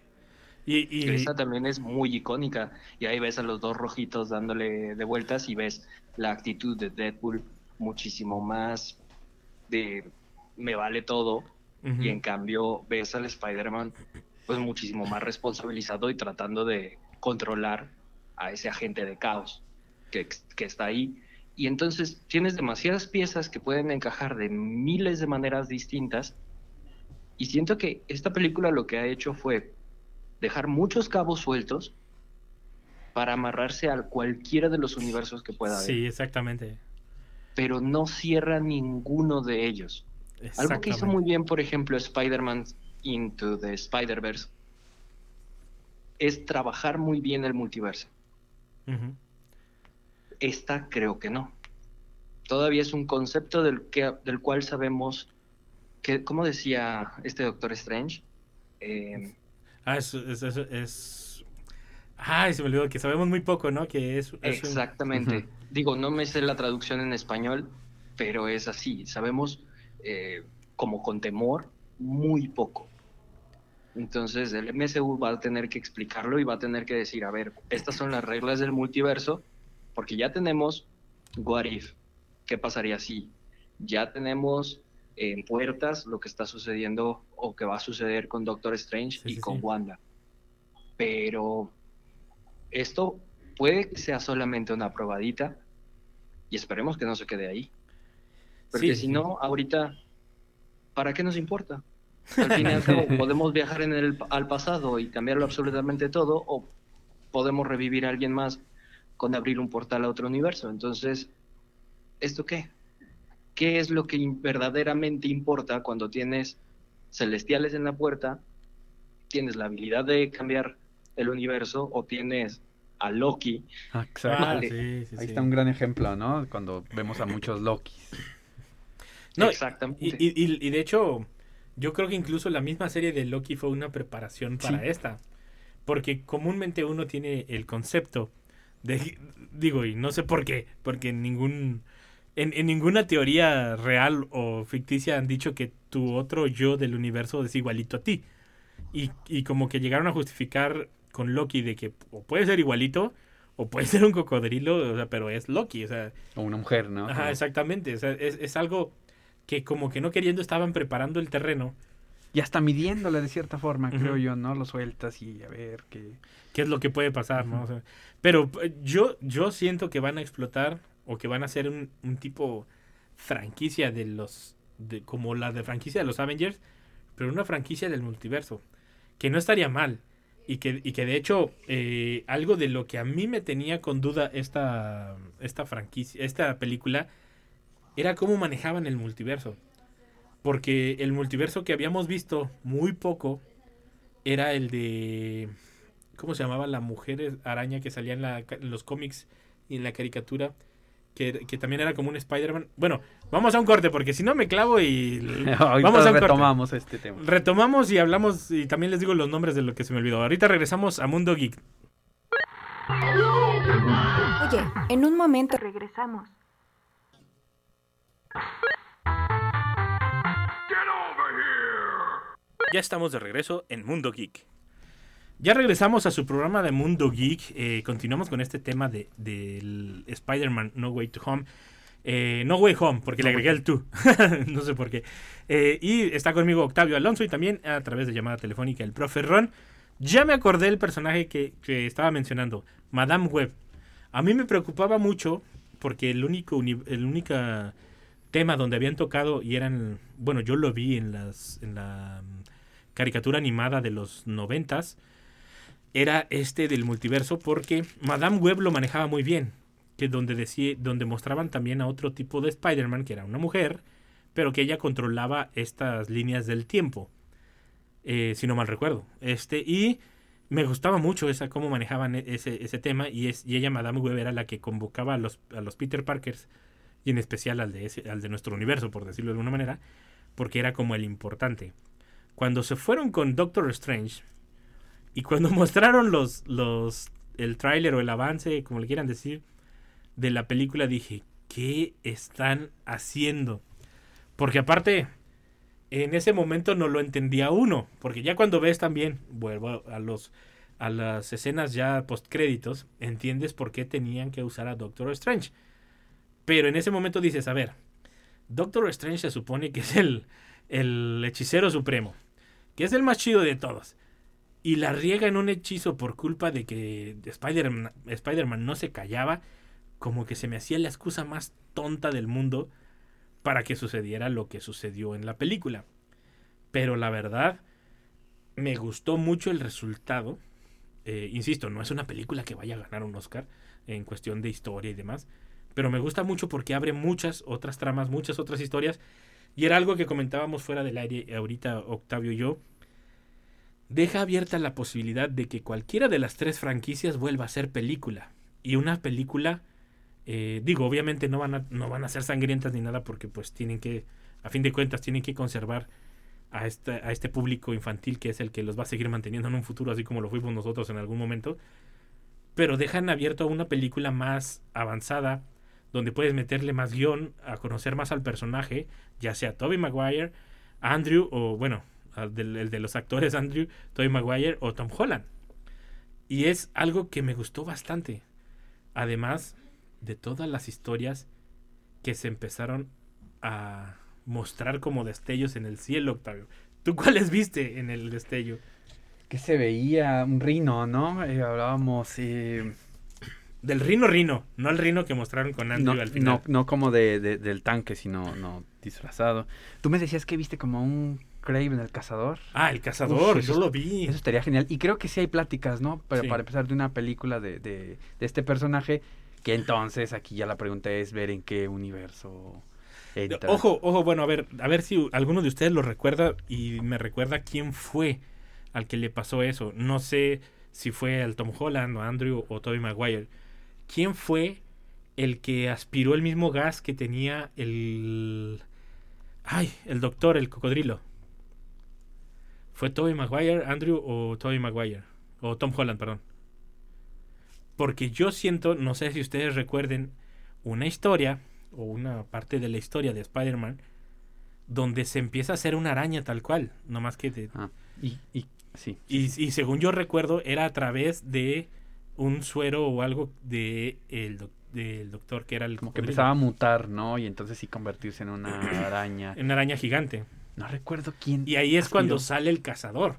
Speaker 1: y, y-
Speaker 3: Esa también es muy icónica y ahí ves a los dos rojitos dándole de vueltas y ves la actitud de Deadpool muchísimo más de me vale todo y en cambio ves al Spider-Man pues muchísimo más responsabilizado y tratando de controlar a ese agente de caos que, que está ahí. Y entonces tienes demasiadas piezas que pueden encajar de miles de maneras distintas. Y siento que esta película lo que ha hecho fue dejar muchos cabos sueltos para amarrarse a cualquiera de los universos que pueda haber.
Speaker 1: Sí, exactamente.
Speaker 3: Pero no cierra ninguno de ellos. Algo que hizo muy bien, por ejemplo, Spider-Man Into the Spider-Verse es trabajar muy bien el multiverso. Esta creo que no. Todavía es un concepto del, que, del cual sabemos que, como decía este Doctor Strange, Eh,
Speaker 1: Ah, es, es, es, es- Ay, se me olvidó que sabemos muy poco, ¿no? Que es... un-
Speaker 3: exactamente. Digo, no me sé la traducción en español, pero es así. Sabemos, eh, como con temor, muy poco. Entonces, el MSU va a tener que explicarlo y va a tener que decir, a ver, estas son las reglas del multiverso, porque ya tenemos What If, ¿qué pasaría si? Ya tenemos en puertas lo que está sucediendo o que va a suceder con Doctor Strange
Speaker 1: Sí,
Speaker 3: y
Speaker 1: sí,
Speaker 3: con
Speaker 1: sí.
Speaker 3: Wanda. Pero esto puede que sea solamente una probadita y esperemos que no se quede ahí. Porque si no, ahorita, ¿para qué nos importa? Al fin y al cabo, podemos viajar en el, al pasado y cambiarlo absolutamente todo, o podemos revivir a alguien más con abrir un portal a otro universo. Entonces, ¿esto qué? ¿Qué es lo que verdaderamente importa cuando tienes celestiales en la puerta, tienes la habilidad de cambiar el universo o tienes a Loki?
Speaker 2: Ah, exacto.
Speaker 1: Ah,
Speaker 3: Vale.
Speaker 1: sí, sí,
Speaker 2: Ahí
Speaker 1: sí.
Speaker 2: está un gran ejemplo, ¿no? Cuando vemos a muchos Lokis.
Speaker 1: No,
Speaker 3: Exactamente.
Speaker 1: Y, y- y- y de hecho, yo creo que incluso la misma serie de Loki fue una preparación para
Speaker 2: Sí.
Speaker 1: esta. Porque comúnmente uno tiene el concepto de. Digo, y no sé por qué. Porque en ningún. En, en ninguna teoría real o ficticia han dicho que tu otro yo del universo es igualito a ti. Y, y como que llegaron a justificar con Loki de que o puede ser igualito o puede ser un cocodrilo, o sea, pero es Loki. O sea,
Speaker 2: O una mujer, ¿no?
Speaker 1: Ajá, exactamente. O sea, es, es algo que como que no queriendo estaban preparando el terreno,
Speaker 2: Y hasta midiéndole de cierta forma, creo yo, ¿no? Lo sueltas y a ver qué.
Speaker 1: qué es lo que puede pasar, ¿no? O sea, pero eh, yo, yo siento que van a explotar o que van a un, un tipo franquicia de los, de, como la de franquicia de los Avengers, pero una franquicia del multiverso, que no estaría mal. Y que, y que de hecho, eh, algo de lo que a mí me tenía con duda esta, esta franquicia, esta película, era cómo manejaban el multiverso. Porque el multiverso que habíamos visto muy poco era el de. ¿Cómo se llamaba? La mujer araña que salía en, la, en los cómics y en la caricatura. Que, que también era como un Spider-Man. Bueno, vamos a un corte porque si no me clavo y.
Speaker 2: Ahorita
Speaker 1: vamos a un corte.
Speaker 2: retomamos este tema.
Speaker 1: Retomamos y hablamos y también les digo los nombres de lo que se me olvidó. Ahorita regresamos a Mundo Geek.
Speaker 4: Oye, en un momento regresamos.
Speaker 1: Ya estamos de regreso en Mundo Geek. Ya regresamos a su programa de Mundo Geek. eh, continuamos con este tema de, del Spider-Man No Way to Home. Eh, no Way Home, porque le agregué el tú. no sé por qué. Eh, y está conmigo Octavio Alonso y también a través de llamada telefónica el profe Ron. Ya me acordé del personaje que, que estaba mencionando, Madame Web. A mí me preocupaba mucho porque el único, el única tema donde habían tocado y eran, bueno, yo lo vi en las en la caricatura animada de los noventas, era este del multiverso porque Madame Web lo manejaba muy bien, que donde decía, donde mostraban también a otro tipo de Spider-Man que era una mujer, pero que ella controlaba estas líneas del tiempo, eh, si no mal recuerdo, este y me gustaba mucho esa cómo manejaban e- ese, ese tema y es y ella Madame Web era la que convocaba a los a los Peter Parkers y en especial al de ese, al de nuestro universo por decirlo de alguna manera porque era como el importante cuando se fueron con Doctor Strange y cuando mostraron los los el tráiler o el avance como le quieran decir de la película dije qué están haciendo porque aparte en ese momento no lo entendía uno, porque ya cuando ves también, vuelvo a los a las escenas ya post créditos, entiendes por qué tenían que usar a Doctor Strange. Pero en ese momento dices, a ver, Doctor Strange se supone que es el, el hechicero supremo, que es el más chido de todos. Y la riega en un hechizo por culpa de que Spider-Man no se callaba, como que se me hacía la excusa más tonta del mundo para que sucediera lo que sucedió en la película. Pero la verdad, me gustó mucho el resultado. Eh, insisto, no es una película que vaya a ganar un Oscar en cuestión de historia y demás. Pero me gusta mucho porque abre muchas otras tramas, muchas otras historias. Y era algo que comentábamos fuera del aire ahorita Octavio y yo. Deja abierta la posibilidad de que cualquiera de las tres franquicias vuelva a ser película. Y una película eh, digo, obviamente no van, a, no van a ser sangrientas ni nada porque pues tienen que, a fin de cuentas, tienen que conservar a este, a este público infantil que es el que los va a seguir manteniendo en un futuro, así como lo fuimos nosotros en algún momento. Pero dejan abierto una película más avanzada, donde puedes meterle más guion, a conocer más al personaje, ya sea Toby Maguire, Andrew, o bueno, el de los actores Andrew, Toby Maguire o Tom Holland. Y es algo que me gustó bastante. Además de todas las historias que se empezaron a mostrar como destellos en el cielo, Octavio. ¿Tú cuáles viste en el destello?
Speaker 2: Que se veía un rino, ¿no? Eh, hablábamos. eh,
Speaker 1: Del rino rino, no el rino que mostraron con Andrew
Speaker 2: no,
Speaker 1: al final.
Speaker 2: no, no como de, de- del tanque, sino no disfrazado. Tú me decías que viste como un Craven el cazador.
Speaker 1: Ah, el cazador,
Speaker 2: Uf,
Speaker 1: yo
Speaker 2: eso-
Speaker 1: lo vi.
Speaker 2: Eso estaría genial. Y creo que sí hay pláticas, ¿no? Pero
Speaker 1: Sí.
Speaker 2: para empezar de una película de, de, de este personaje, que entonces aquí ya la pregunta es ver en qué universo entra.
Speaker 1: Ojo, ojo, bueno, a ver, a ver si alguno de ustedes lo recuerda y me recuerda quién fue al que le pasó eso. No sé si fue al Tom Holland o Andrew o Tobey Maguire. ¿Quién fue el que aspiró el mismo gas que tenía el ay, el doctor, el cocodrilo? ¿Fue Tobey Maguire, Andrew o Tobey Maguire? O Tom Holland, perdón. Porque yo siento, no sé si ustedes recuerden, una historia o una parte de la historia de Spider-Man donde se empieza a hacer una araña tal cual, no más que de...
Speaker 2: Ah, y, y sí.
Speaker 1: Y, y según yo recuerdo, era a través de un suero o algo de el del doctor que era el
Speaker 2: Como que empezaba a mutar, ¿no? Y entonces sí convertirse en una araña.
Speaker 1: En una araña gigante.
Speaker 2: No recuerdo quién.
Speaker 1: Y ahí es cuando sale el cazador.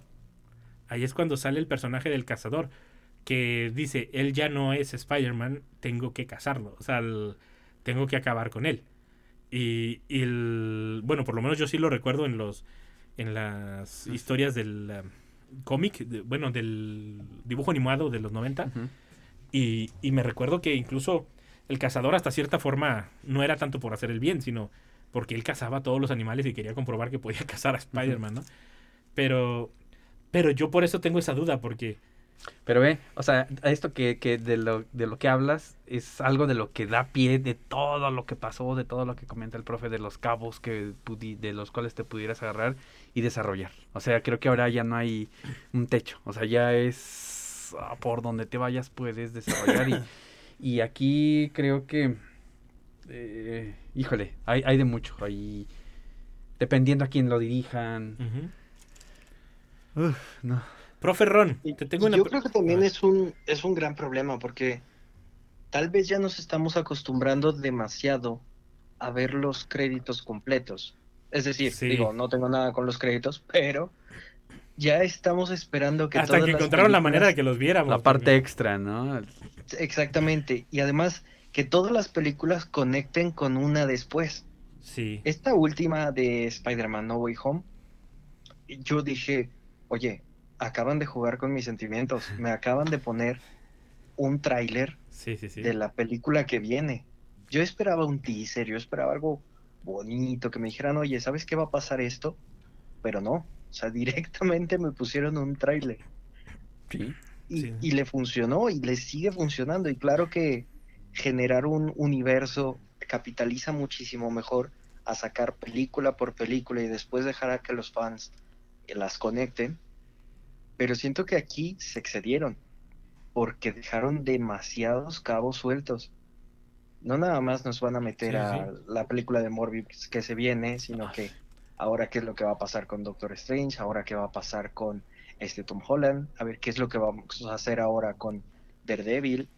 Speaker 1: Ahí es cuando sale el personaje del cazador. Que dice, él ya no es Spider-Man, tengo que cazarlo. O sea, el- tengo que acabar con él. Y, y el, bueno, por lo menos yo sí lo recuerdo en los en las historias del cómic, de- bueno, del dibujo animado de los 90.
Speaker 2: Ujú.
Speaker 1: Y, y me recuerdo que incluso el cazador hasta cierta forma no era tanto por hacer el bien, sino porque él cazaba a todos los animales y quería comprobar que podía cazar a Spider-Man, ¿no? Pero, pero yo por eso tengo esa duda, porque
Speaker 2: Pero ve, o sea, esto que, que de, lo, de lo que hablas es algo de lo que da pie de todo lo que pasó, de todo lo que comenta el profe, de los cabos que pudi- de los cuales te pudieras agarrar y desarrollar. O sea, creo que ahora ya no hay un techo, o sea, ya es ah, por donde te vayas puedes desarrollar y, y aquí creo que, eh, híjole, hay, hay de mucho, hay, dependiendo a quién lo dirijan.
Speaker 1: ujú.
Speaker 2: Uf, no.
Speaker 1: Profe Ron, te tengo una...
Speaker 3: yo creo que también es un, es un gran problema porque tal vez ya nos estamos acostumbrando demasiado a ver los créditos completos. Es decir,
Speaker 1: Sí.
Speaker 3: digo, no tengo nada con los créditos, pero ya estamos esperando que
Speaker 1: Hasta
Speaker 3: todas
Speaker 1: que
Speaker 3: las
Speaker 1: encontraron la manera de que los viéramos.
Speaker 2: La parte extra, ¿no?
Speaker 3: Exactamente. Y además que todas las películas conecten con una después.
Speaker 1: Sí.
Speaker 3: Esta última de Spider-Man No Way Home, yo dije, oye, acaban de jugar con mis sentimientos, me acaban de poner un tráiler
Speaker 1: Sí, sí, sí.
Speaker 3: de la película que viene. Yo esperaba un teaser, yo esperaba algo bonito, que me dijeran, oye, ¿sabes qué va a pasar esto? Pero no, o sea, directamente me pusieron un tráiler.
Speaker 2: Sí.
Speaker 3: Y,
Speaker 1: Sí.
Speaker 3: y le funcionó y le sigue funcionando. Y claro que generar un universo capitaliza muchísimo mejor a sacar película por película y después dejar a que los fans las conecten. Pero siento que aquí se excedieron porque dejaron demasiados cabos sueltos. No nada más nos van a meter
Speaker 1: Sí,
Speaker 3: a la película de Morbius que se viene, sino que ahora qué es lo que va a pasar con Doctor Strange, ahora qué va a pasar con este Tom Holland, a ver qué es lo que vamos a hacer ahora con Daredevil,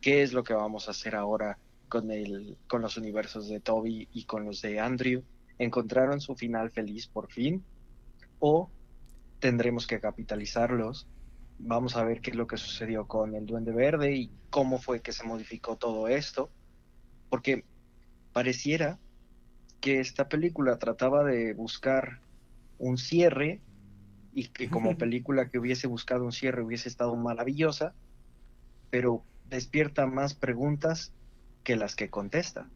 Speaker 3: qué es lo que vamos a hacer ahora con el con los universos de Toby y con los de Andrew. ¿Encontraron su final feliz por fin? ¿O tendremos que capitalizarlos? Vamos a ver qué es lo que sucedió con el Duende Verde y cómo fue que se modificó todo esto. Porque pareciera que esta película trataba de buscar un cierre y que como película que hubiese buscado un cierre hubiese estado maravillosa, pero despierta más preguntas que las que contesta.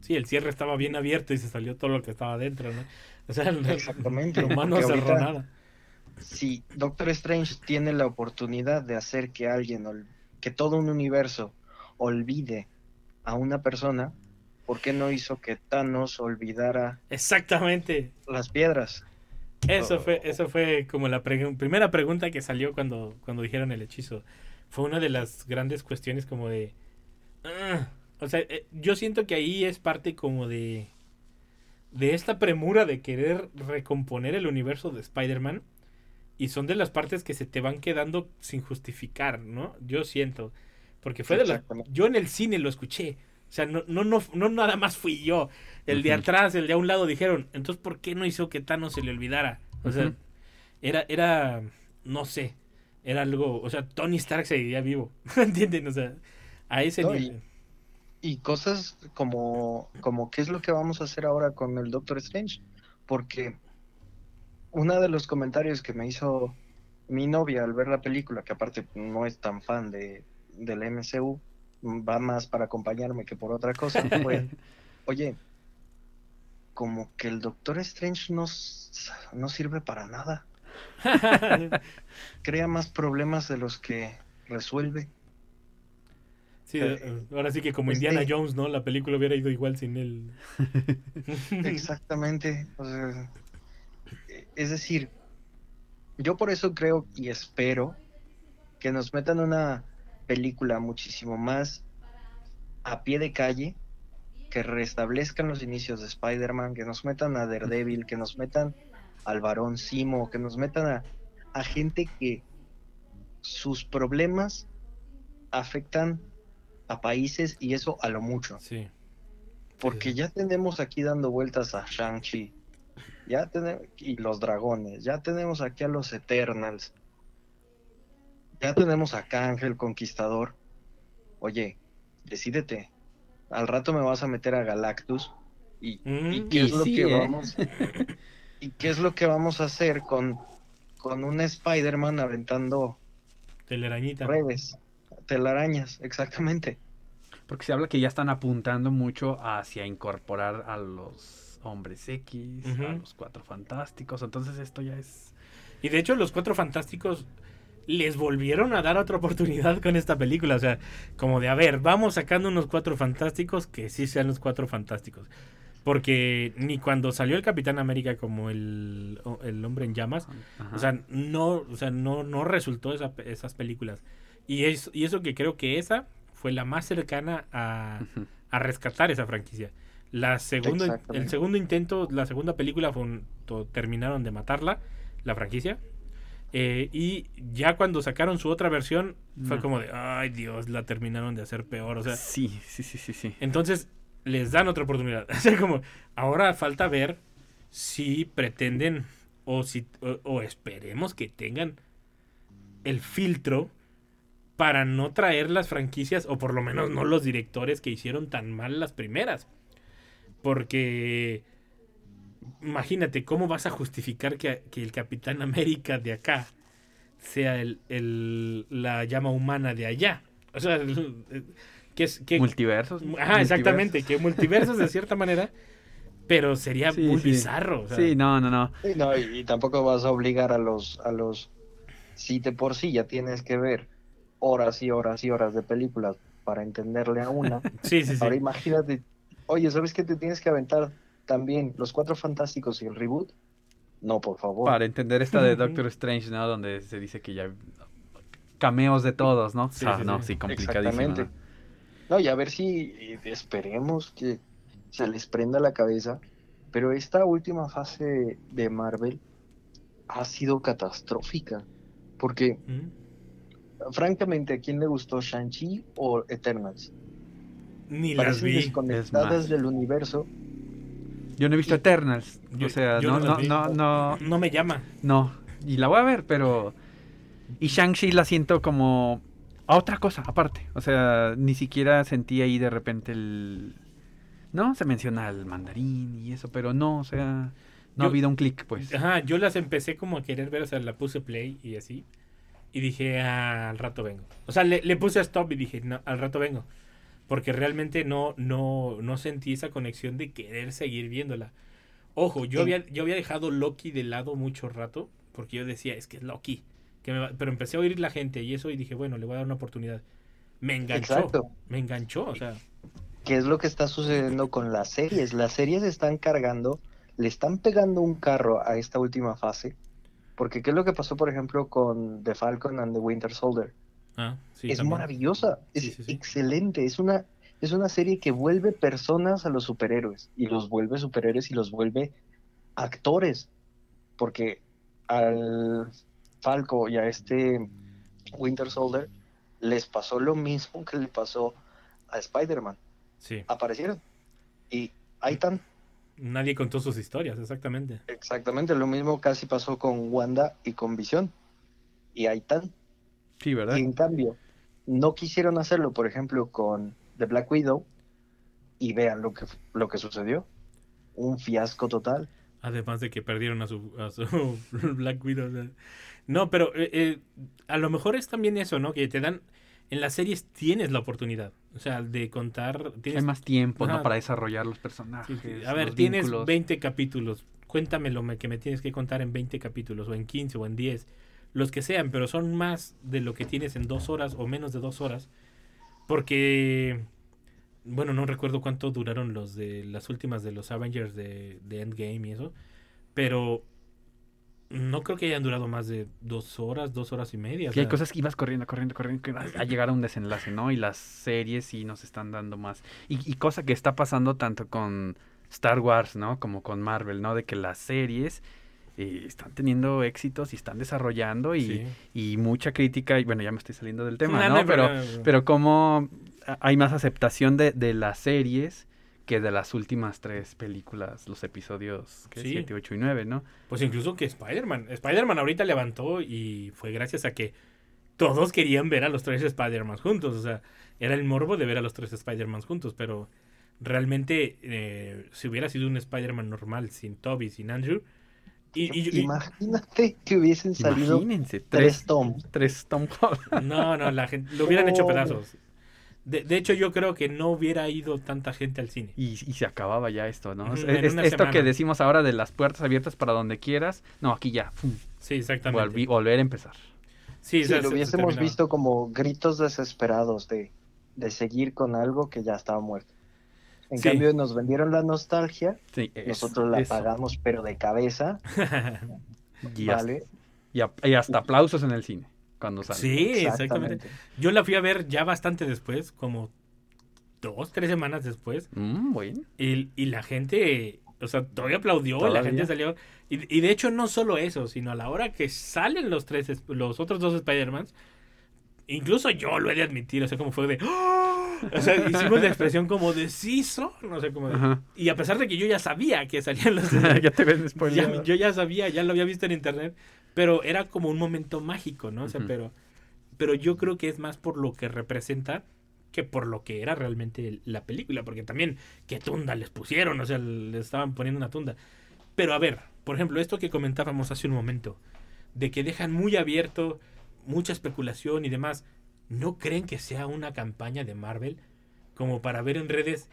Speaker 1: Sí, el cierre estaba bien abierto y se salió todo lo que estaba adentro, ¿no? O sea, el
Speaker 3: Exactamente.
Speaker 1: Román no
Speaker 3: porque
Speaker 1: cerró
Speaker 3: ahorita,
Speaker 1: nada.
Speaker 3: Si Doctor Strange tiene la oportunidad de hacer que alguien, que todo un universo olvide a una persona, ¿por qué no hizo que Thanos olvidara
Speaker 1: Exactamente.
Speaker 3: las piedras?
Speaker 1: Eso fue, eso fue como la primera pregunta que salió cuando, cuando dijeron el hechizo. Fue una de las grandes cuestiones como de... "Ah". O sea, eh, yo siento que ahí es parte como de... De esta premura de querer recomponer el universo de Spider-Man. Y son de las partes que se te van quedando sin justificar, ¿no? Yo siento. Porque fue de.
Speaker 3: Exactamente.
Speaker 1: Yo en el cine lo escuché. O sea, no, no, no, no nada más fui yo. El de atrás, el de a un lado dijeron, entonces ¿por qué no hizo que Thanos se le olvidara? O sea, era, era, no sé, era algo, o sea, Tony Stark seguiría vivo, ¿entienden? O sea, a ese
Speaker 3: No, y-
Speaker 1: nivel.
Speaker 3: Y cosas como, como qué es lo que vamos a hacer ahora con el Doctor Strange. Porque uno de los comentarios que me hizo mi novia al ver la película, que aparte no es tan fan de, del MCU, va más para acompañarme que por otra cosa, fue, oye, como que el Doctor Strange no, no sirve para nada. Crea más problemas de los que resuelve.
Speaker 1: Sí, eh, ahora sí que como
Speaker 3: Este-
Speaker 1: Indiana Jones, ¿no? La película hubiera ido igual sin él.
Speaker 3: Exactamente. o sea, es decir, yo por eso creo y espero que nos metan una película muchísimo más a pie de calle, que restablezcan los inicios de Spider-Man, que nos metan a Daredevil, que nos metan al varón Simo, que nos metan a, a gente que sus problemas afectan a países y eso a lo mucho.
Speaker 1: Sí.
Speaker 3: Porque ya tenemos aquí dando vueltas a Shang-Chi. Ya tenemos. Y los dragones. Ya tenemos aquí a los Eternals. Ya tenemos a Kang, el Conquistador. Oye, decídete. Al rato me vas a meter a Galactus. ¿Y,
Speaker 1: Mm,
Speaker 3: y qué
Speaker 2: y
Speaker 3: es lo
Speaker 2: sí,
Speaker 3: que
Speaker 2: ¿eh?
Speaker 3: vamos? ¿Y qué es lo que vamos a hacer con, con un Spider-Man aventando
Speaker 1: Telarañita.
Speaker 3: redes? Telarañas, exactamente.
Speaker 2: Porque se habla que ya están apuntando mucho hacia incorporar a los hombres X, a los cuatro fantásticos. Entonces esto ya es.
Speaker 1: Y de hecho, los cuatro fantásticos les volvieron a dar otra oportunidad con esta película. O sea, como de, a ver, vamos sacando unos cuatro fantásticos que sí sean los cuatro fantásticos. Porque ni cuando salió el Capitán América como el, el hombre en llamas,
Speaker 2: Ajá.
Speaker 1: o sea, no, o sea, no, no resultó esa- esas películas. Y, es, y eso que creo que esa fue la más cercana a, a rescatar esa franquicia. La segundo, el segundo intento, la segunda película fue un- to- terminaron de matarla, la franquicia. Eh, y ya cuando sacaron su otra versión, fue
Speaker 2: No.
Speaker 1: como de, ay Dios, la terminaron de hacer peor. O sea,
Speaker 2: sí, sí, sí, sí, sí.
Speaker 1: entonces les dan otra oportunidad. O sea, como, ahora falta ver si pretenden o si o, o esperemos que tengan el filtro para no traer las franquicias o por lo menos no los directores que hicieron tan mal las primeras. Porque imagínate cómo vas a justificar que, que el Capitán América de acá sea el, el- la llama humana de allá. O sea, que es que
Speaker 2: Multiversos.
Speaker 1: Ajá, exactamente, que multiversos de cierta manera, pero sería
Speaker 2: Sí,
Speaker 1: muy
Speaker 2: sí.
Speaker 1: bizarro. o sea,
Speaker 2: Sí, no, no, no.
Speaker 3: Sí, no, y, y tampoco vas a obligar a los, a los, si de por sí ya tienes que ver horas y horas y horas de películas para entenderle a una,
Speaker 1: sí, sí, sí.
Speaker 3: ahora imagínate, oye, ¿sabes qué te tienes que aventar también los Cuatro Fantásticos y el reboot? No, por favor.
Speaker 2: Para entender esta de Doctor Strange, ¿no? Donde se dice que ya. Cameos de todos, ¿no?
Speaker 1: Sí,
Speaker 2: Ah,
Speaker 1: sí,
Speaker 2: no,
Speaker 1: sí.
Speaker 2: sí, complicadísimo.
Speaker 3: Exactamente. No, y a ver si eh, esperemos que se les prenda la cabeza, pero esta última fase de Marvel ha sido catastrófica, porque
Speaker 1: ¿Mm?
Speaker 3: Francamente, ¿a quién le gustó Shang-Chi o Eternals?
Speaker 1: Ni las
Speaker 3: Parecen
Speaker 1: vi.
Speaker 3: desconectadas del universo.
Speaker 2: Yo no he visto Eternals.
Speaker 1: Yo-
Speaker 2: o sea,
Speaker 1: yo
Speaker 2: no,
Speaker 1: no
Speaker 2: no, no, No
Speaker 1: me llama.
Speaker 2: no. Y la voy a ver, pero. Y Shang-Chi la siento como. A otra cosa, aparte. O sea, ni siquiera sentí ahí de repente el. No, se menciona el mandarín y eso, pero no, o sea. No
Speaker 1: Yo-
Speaker 2: ha habido un clic, pues.
Speaker 1: Ajá, yo las empecé como a querer ver, o sea, la puse play y así. Y dije, ah, al rato vengo. O sea, le, le puse stop y dije, no, al rato vengo. Porque realmente no, no, no sentí esa conexión de querer seguir viéndola. Ojo, yo, había, yo había dejado Loki de lado mucho rato. Porque yo decía, es que es Loki. Que me va- Pero empecé a oír la gente y eso y dije, bueno, le voy a dar una oportunidad. Me enganchó.
Speaker 3: Exacto.
Speaker 1: Me enganchó, o sea.
Speaker 3: ¿Qué es lo que está sucediendo con las series? Las series están cargando le están pegando un carro a esta última fase. Porque qué es lo que pasó, por ejemplo, con The Falcon and the Winter Soldier.
Speaker 1: Ah, sí,
Speaker 3: es
Speaker 1: también.
Speaker 3: maravillosa, es
Speaker 1: Sí, sí, sí.
Speaker 3: excelente, es una, es una serie que vuelve personas a los superhéroes y los vuelve superhéroes y los vuelve actores. Porque al Falco y a este Winter Soldier les pasó lo mismo que le pasó a Spider-Man.
Speaker 1: Sí.
Speaker 3: Aparecieron. Y ahí están.
Speaker 1: Nadie contó sus historias, exactamente.
Speaker 3: Exactamente lo mismo casi pasó con Wanda y con Visión. Y ahí están.
Speaker 2: Sí, ¿verdad?
Speaker 3: Y en cambio, no quisieron hacerlo, por ejemplo, con The Black Widow. Y vean lo que, lo que sucedió. Un fiasco total.
Speaker 1: Además de que perdieron a su, a su Black Widow. No, pero eh, eh, a lo mejor es también eso, ¿no? Que te dan. En las series tienes la oportunidad. O sea, de contar. Tienes,
Speaker 2: Hay más tiempo, ¿no? Para desarrollar los personajes.
Speaker 1: Sí, sí. A ver,
Speaker 2: los
Speaker 1: tienes
Speaker 2: vínculos.
Speaker 1: 20 capítulos. Cuéntame lo que me tienes que contar en 20 capítulos, o en 15, o en 10. Los que sean, pero son más de lo que tienes en dos horas o menos de dos horas. Porque. Bueno, no recuerdo cuánto duraron los de las últimas de los Avengers de, de Endgame y eso. Pero. No creo que hayan durado más de dos horas, dos horas y media.
Speaker 2: Sí, hay cosas que ibas corriendo, corriendo, corriendo, que a, llegar a un desenlace, ¿no? Y las series sí nos están dando más. Y, y cosa que está pasando tanto con Star Wars, ¿no? Como con Marvel, ¿no? De que las series eh, están teniendo éxitos y están desarrollando y,
Speaker 1: Sí.
Speaker 2: y mucha crítica. Y bueno, ya me estoy saliendo del tema,
Speaker 1: No, no
Speaker 2: Pero, pero como hay más aceptación de, de las series que de las últimas tres películas, los episodios
Speaker 1: Sí.
Speaker 2: 7, 8 y 9, ¿no?
Speaker 1: Pues incluso que Spider-Man. Spider-Man ahorita levantó y fue gracias a que todos querían ver a los tres Spider-Man juntos. O sea, era el morbo de ver a los tres Spider-Man juntos, pero realmente eh, si hubiera sido un Spider-Man normal, sin Toby, sin Andrew. Y, y- y-
Speaker 3: Imagínate que hubiesen salido
Speaker 2: Imagínense,
Speaker 3: tres
Speaker 2: tres,
Speaker 3: Tom.
Speaker 2: tres Tom Holland.
Speaker 1: no, no, la gente lo hubieran hecho
Speaker 3: No.
Speaker 1: pedazos. De, de hecho, yo creo que no hubiera ido tanta gente al cine.
Speaker 2: Y, y se acababa ya esto, ¿no?
Speaker 1: Ujú,
Speaker 2: Es-
Speaker 1: en
Speaker 2: es-
Speaker 1: una
Speaker 2: esto que decimos ahora de las puertas abiertas para donde quieras. No, aquí ya. ¡fum!
Speaker 1: Sí, exactamente.
Speaker 2: volví- volver a empezar.
Speaker 1: Sí,
Speaker 3: lo
Speaker 1: se- se
Speaker 3: hubiésemos visto como gritos desesperados de, de seguir con algo que ya estaba muerto. En
Speaker 1: Sí.
Speaker 3: cambio, nos vendieron la nostalgia,
Speaker 2: Sí, es-
Speaker 3: nosotros la
Speaker 2: eso.
Speaker 3: pagamos, pero de cabeza,
Speaker 2: Y, hasta,
Speaker 3: ¿vale?
Speaker 2: y a- y hasta aplausos en el cine cuando sale.
Speaker 1: Sí, exactamente.
Speaker 3: Exactamente.
Speaker 1: Yo la fui a ver ya bastante después, como dos, tres semanas después.
Speaker 2: Mm, bueno.
Speaker 1: Y, y la gente, o sea, todavía aplaudió, y la
Speaker 2: Todavía.
Speaker 1: gente salió. Y, y de hecho, no solo eso, sino a la hora que salen los tres, es- los otros dos Spider-Mans, incluso yo lo he de admitir, o sea, como fue de. ¡Oh! O sea, hicimos la expresión como de sí son, no sé cómo. de-. Y a pesar de que yo ya sabía que salían los.
Speaker 2: ya te ven
Speaker 1: ya- yo ya sabía, ya lo había visto en internet, pero era como un momento mágico, ¿no? O sea, pero, pero yo creo que es más por lo que representa que por lo que era realmente la película, porque también qué tunda les pusieron, o sea, le estaban poniendo una tunda. Pero a ver, por ejemplo, esto que comentábamos hace un momento, de que dejan muy abierto mucha especulación y demás, ¿no creen que sea una campaña de Marvel como para ver en redes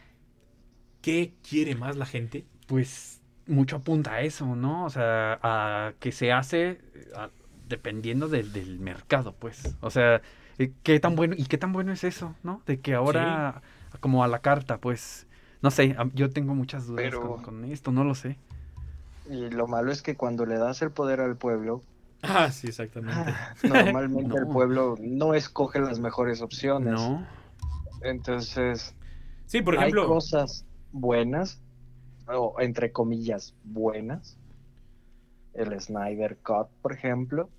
Speaker 1: qué quiere más la gente?
Speaker 2: Pues mucho apunta a eso, ¿no? O sea, a que se hace a- dependiendo del, del mercado, pues. O sea, eh, qué tan bueno y qué tan bueno es eso, ¿no? De que ahora como a la carta, pues no sé, yo tengo muchas dudas
Speaker 3: Pero-
Speaker 2: con, con esto, no lo sé.
Speaker 3: Y lo malo es que cuando le das el poder al pueblo,
Speaker 1: Ah, sí, exactamente.
Speaker 3: normalmente el pueblo no escoge las mejores opciones.
Speaker 2: No.
Speaker 3: Entonces,
Speaker 1: Sí, por
Speaker 3: hay
Speaker 1: ejemplo,
Speaker 3: cosas buenas, o entre comillas, buenas. El Snyder Cut, por ejemplo.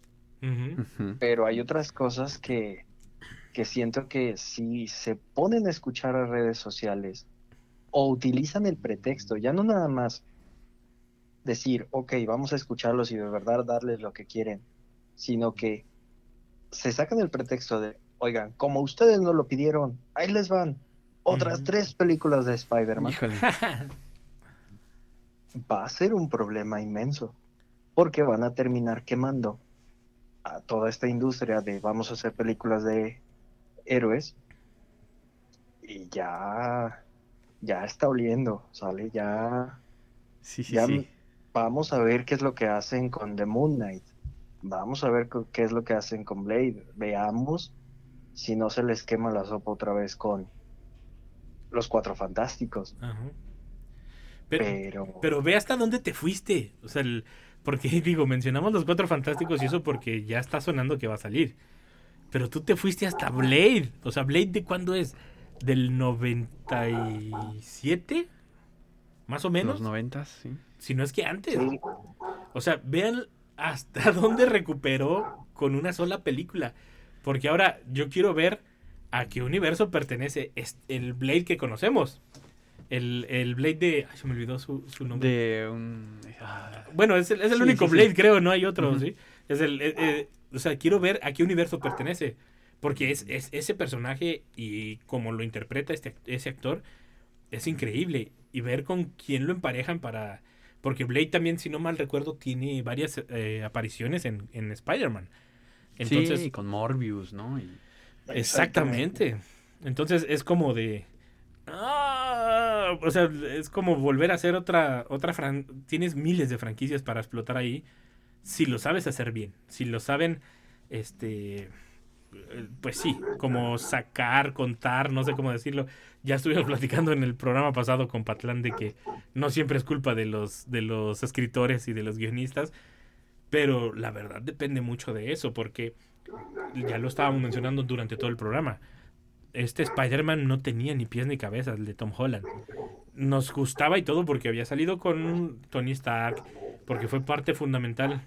Speaker 3: Pero hay otras cosas que, que siento que si se ponen a escuchar a redes sociales o utilizan el pretexto, ya no nada más decir, ok, vamos a escucharlos y de verdad darles lo que quieren, sino que se sacan el pretexto de, oigan, como ustedes no lo pidieron, ahí les van otras tres películas de Spider-Man, va a ser un problema inmenso, porque van a terminar quemando a toda esta industria de vamos a hacer películas de héroes y ya ya está oliendo, ¿sale? Ya
Speaker 2: Sí, sí,
Speaker 3: ya
Speaker 2: sí.
Speaker 3: Vamos a ver qué es lo que hacen con The Moon Knight. Vamos a ver qué es lo que hacen con Blade. Veamos si no se les quema la sopa otra vez con los Cuatro Fantásticos.
Speaker 1: Ajá. Pero,
Speaker 3: pero,
Speaker 1: pero ve hasta dónde te fuiste. O sea, el- porque digo, mencionamos los cuatro fantásticos y eso porque ya está sonando que va a salir. Pero tú te fuiste hasta Blade. O sea, ¿Blade de cuándo es? ¿Del 97? Más o menos.
Speaker 2: Los noventas, sí.
Speaker 1: Si no es que antes.
Speaker 3: sí,
Speaker 1: O sea, vean hasta dónde recuperó con una sola película. Porque ahora yo quiero ver a qué universo pertenece es- el Blade que conocemos. El, el Blade de... Ay, se me olvidó su, su nombre.
Speaker 2: De un... ah,
Speaker 1: Bueno, es el, es el
Speaker 2: Sí,
Speaker 1: único
Speaker 2: sí, sí.
Speaker 1: Blade, creo, no hay otro. ¿sí? Es el... eh, eh, o sea, quiero ver a qué universo pertenece. Porque es, es ese personaje y como lo interpreta este, ese actor es increíble. Y ver con quién lo emparejan para... Porque Blade también, si no mal recuerdo, tiene varias eh, apariciones en, en Spider-Man. Entonces,
Speaker 2: sí, con Morbius, ¿no? Y-
Speaker 1: Exactamente. Entonces es como de. Ah, o sea, es como volver a hacer otra. otra fran- Tienes miles de franquicias para explotar ahí. Si lo sabes hacer bien. Si lo saben. Este. Pues sí, como sacar, contar, no sé cómo decirlo. Ya estuvimos platicando en el programa pasado con Patlán de que no siempre es culpa de los, de los escritores y de los guionistas. Pero la verdad depende mucho de eso, porque ya lo estábamos mencionando durante todo el programa. Este Spider-Man no tenía ni pies ni cabeza, el de Tom Holland. Nos gustaba y todo porque había salido con Tony Stark, porque fue parte fundamental.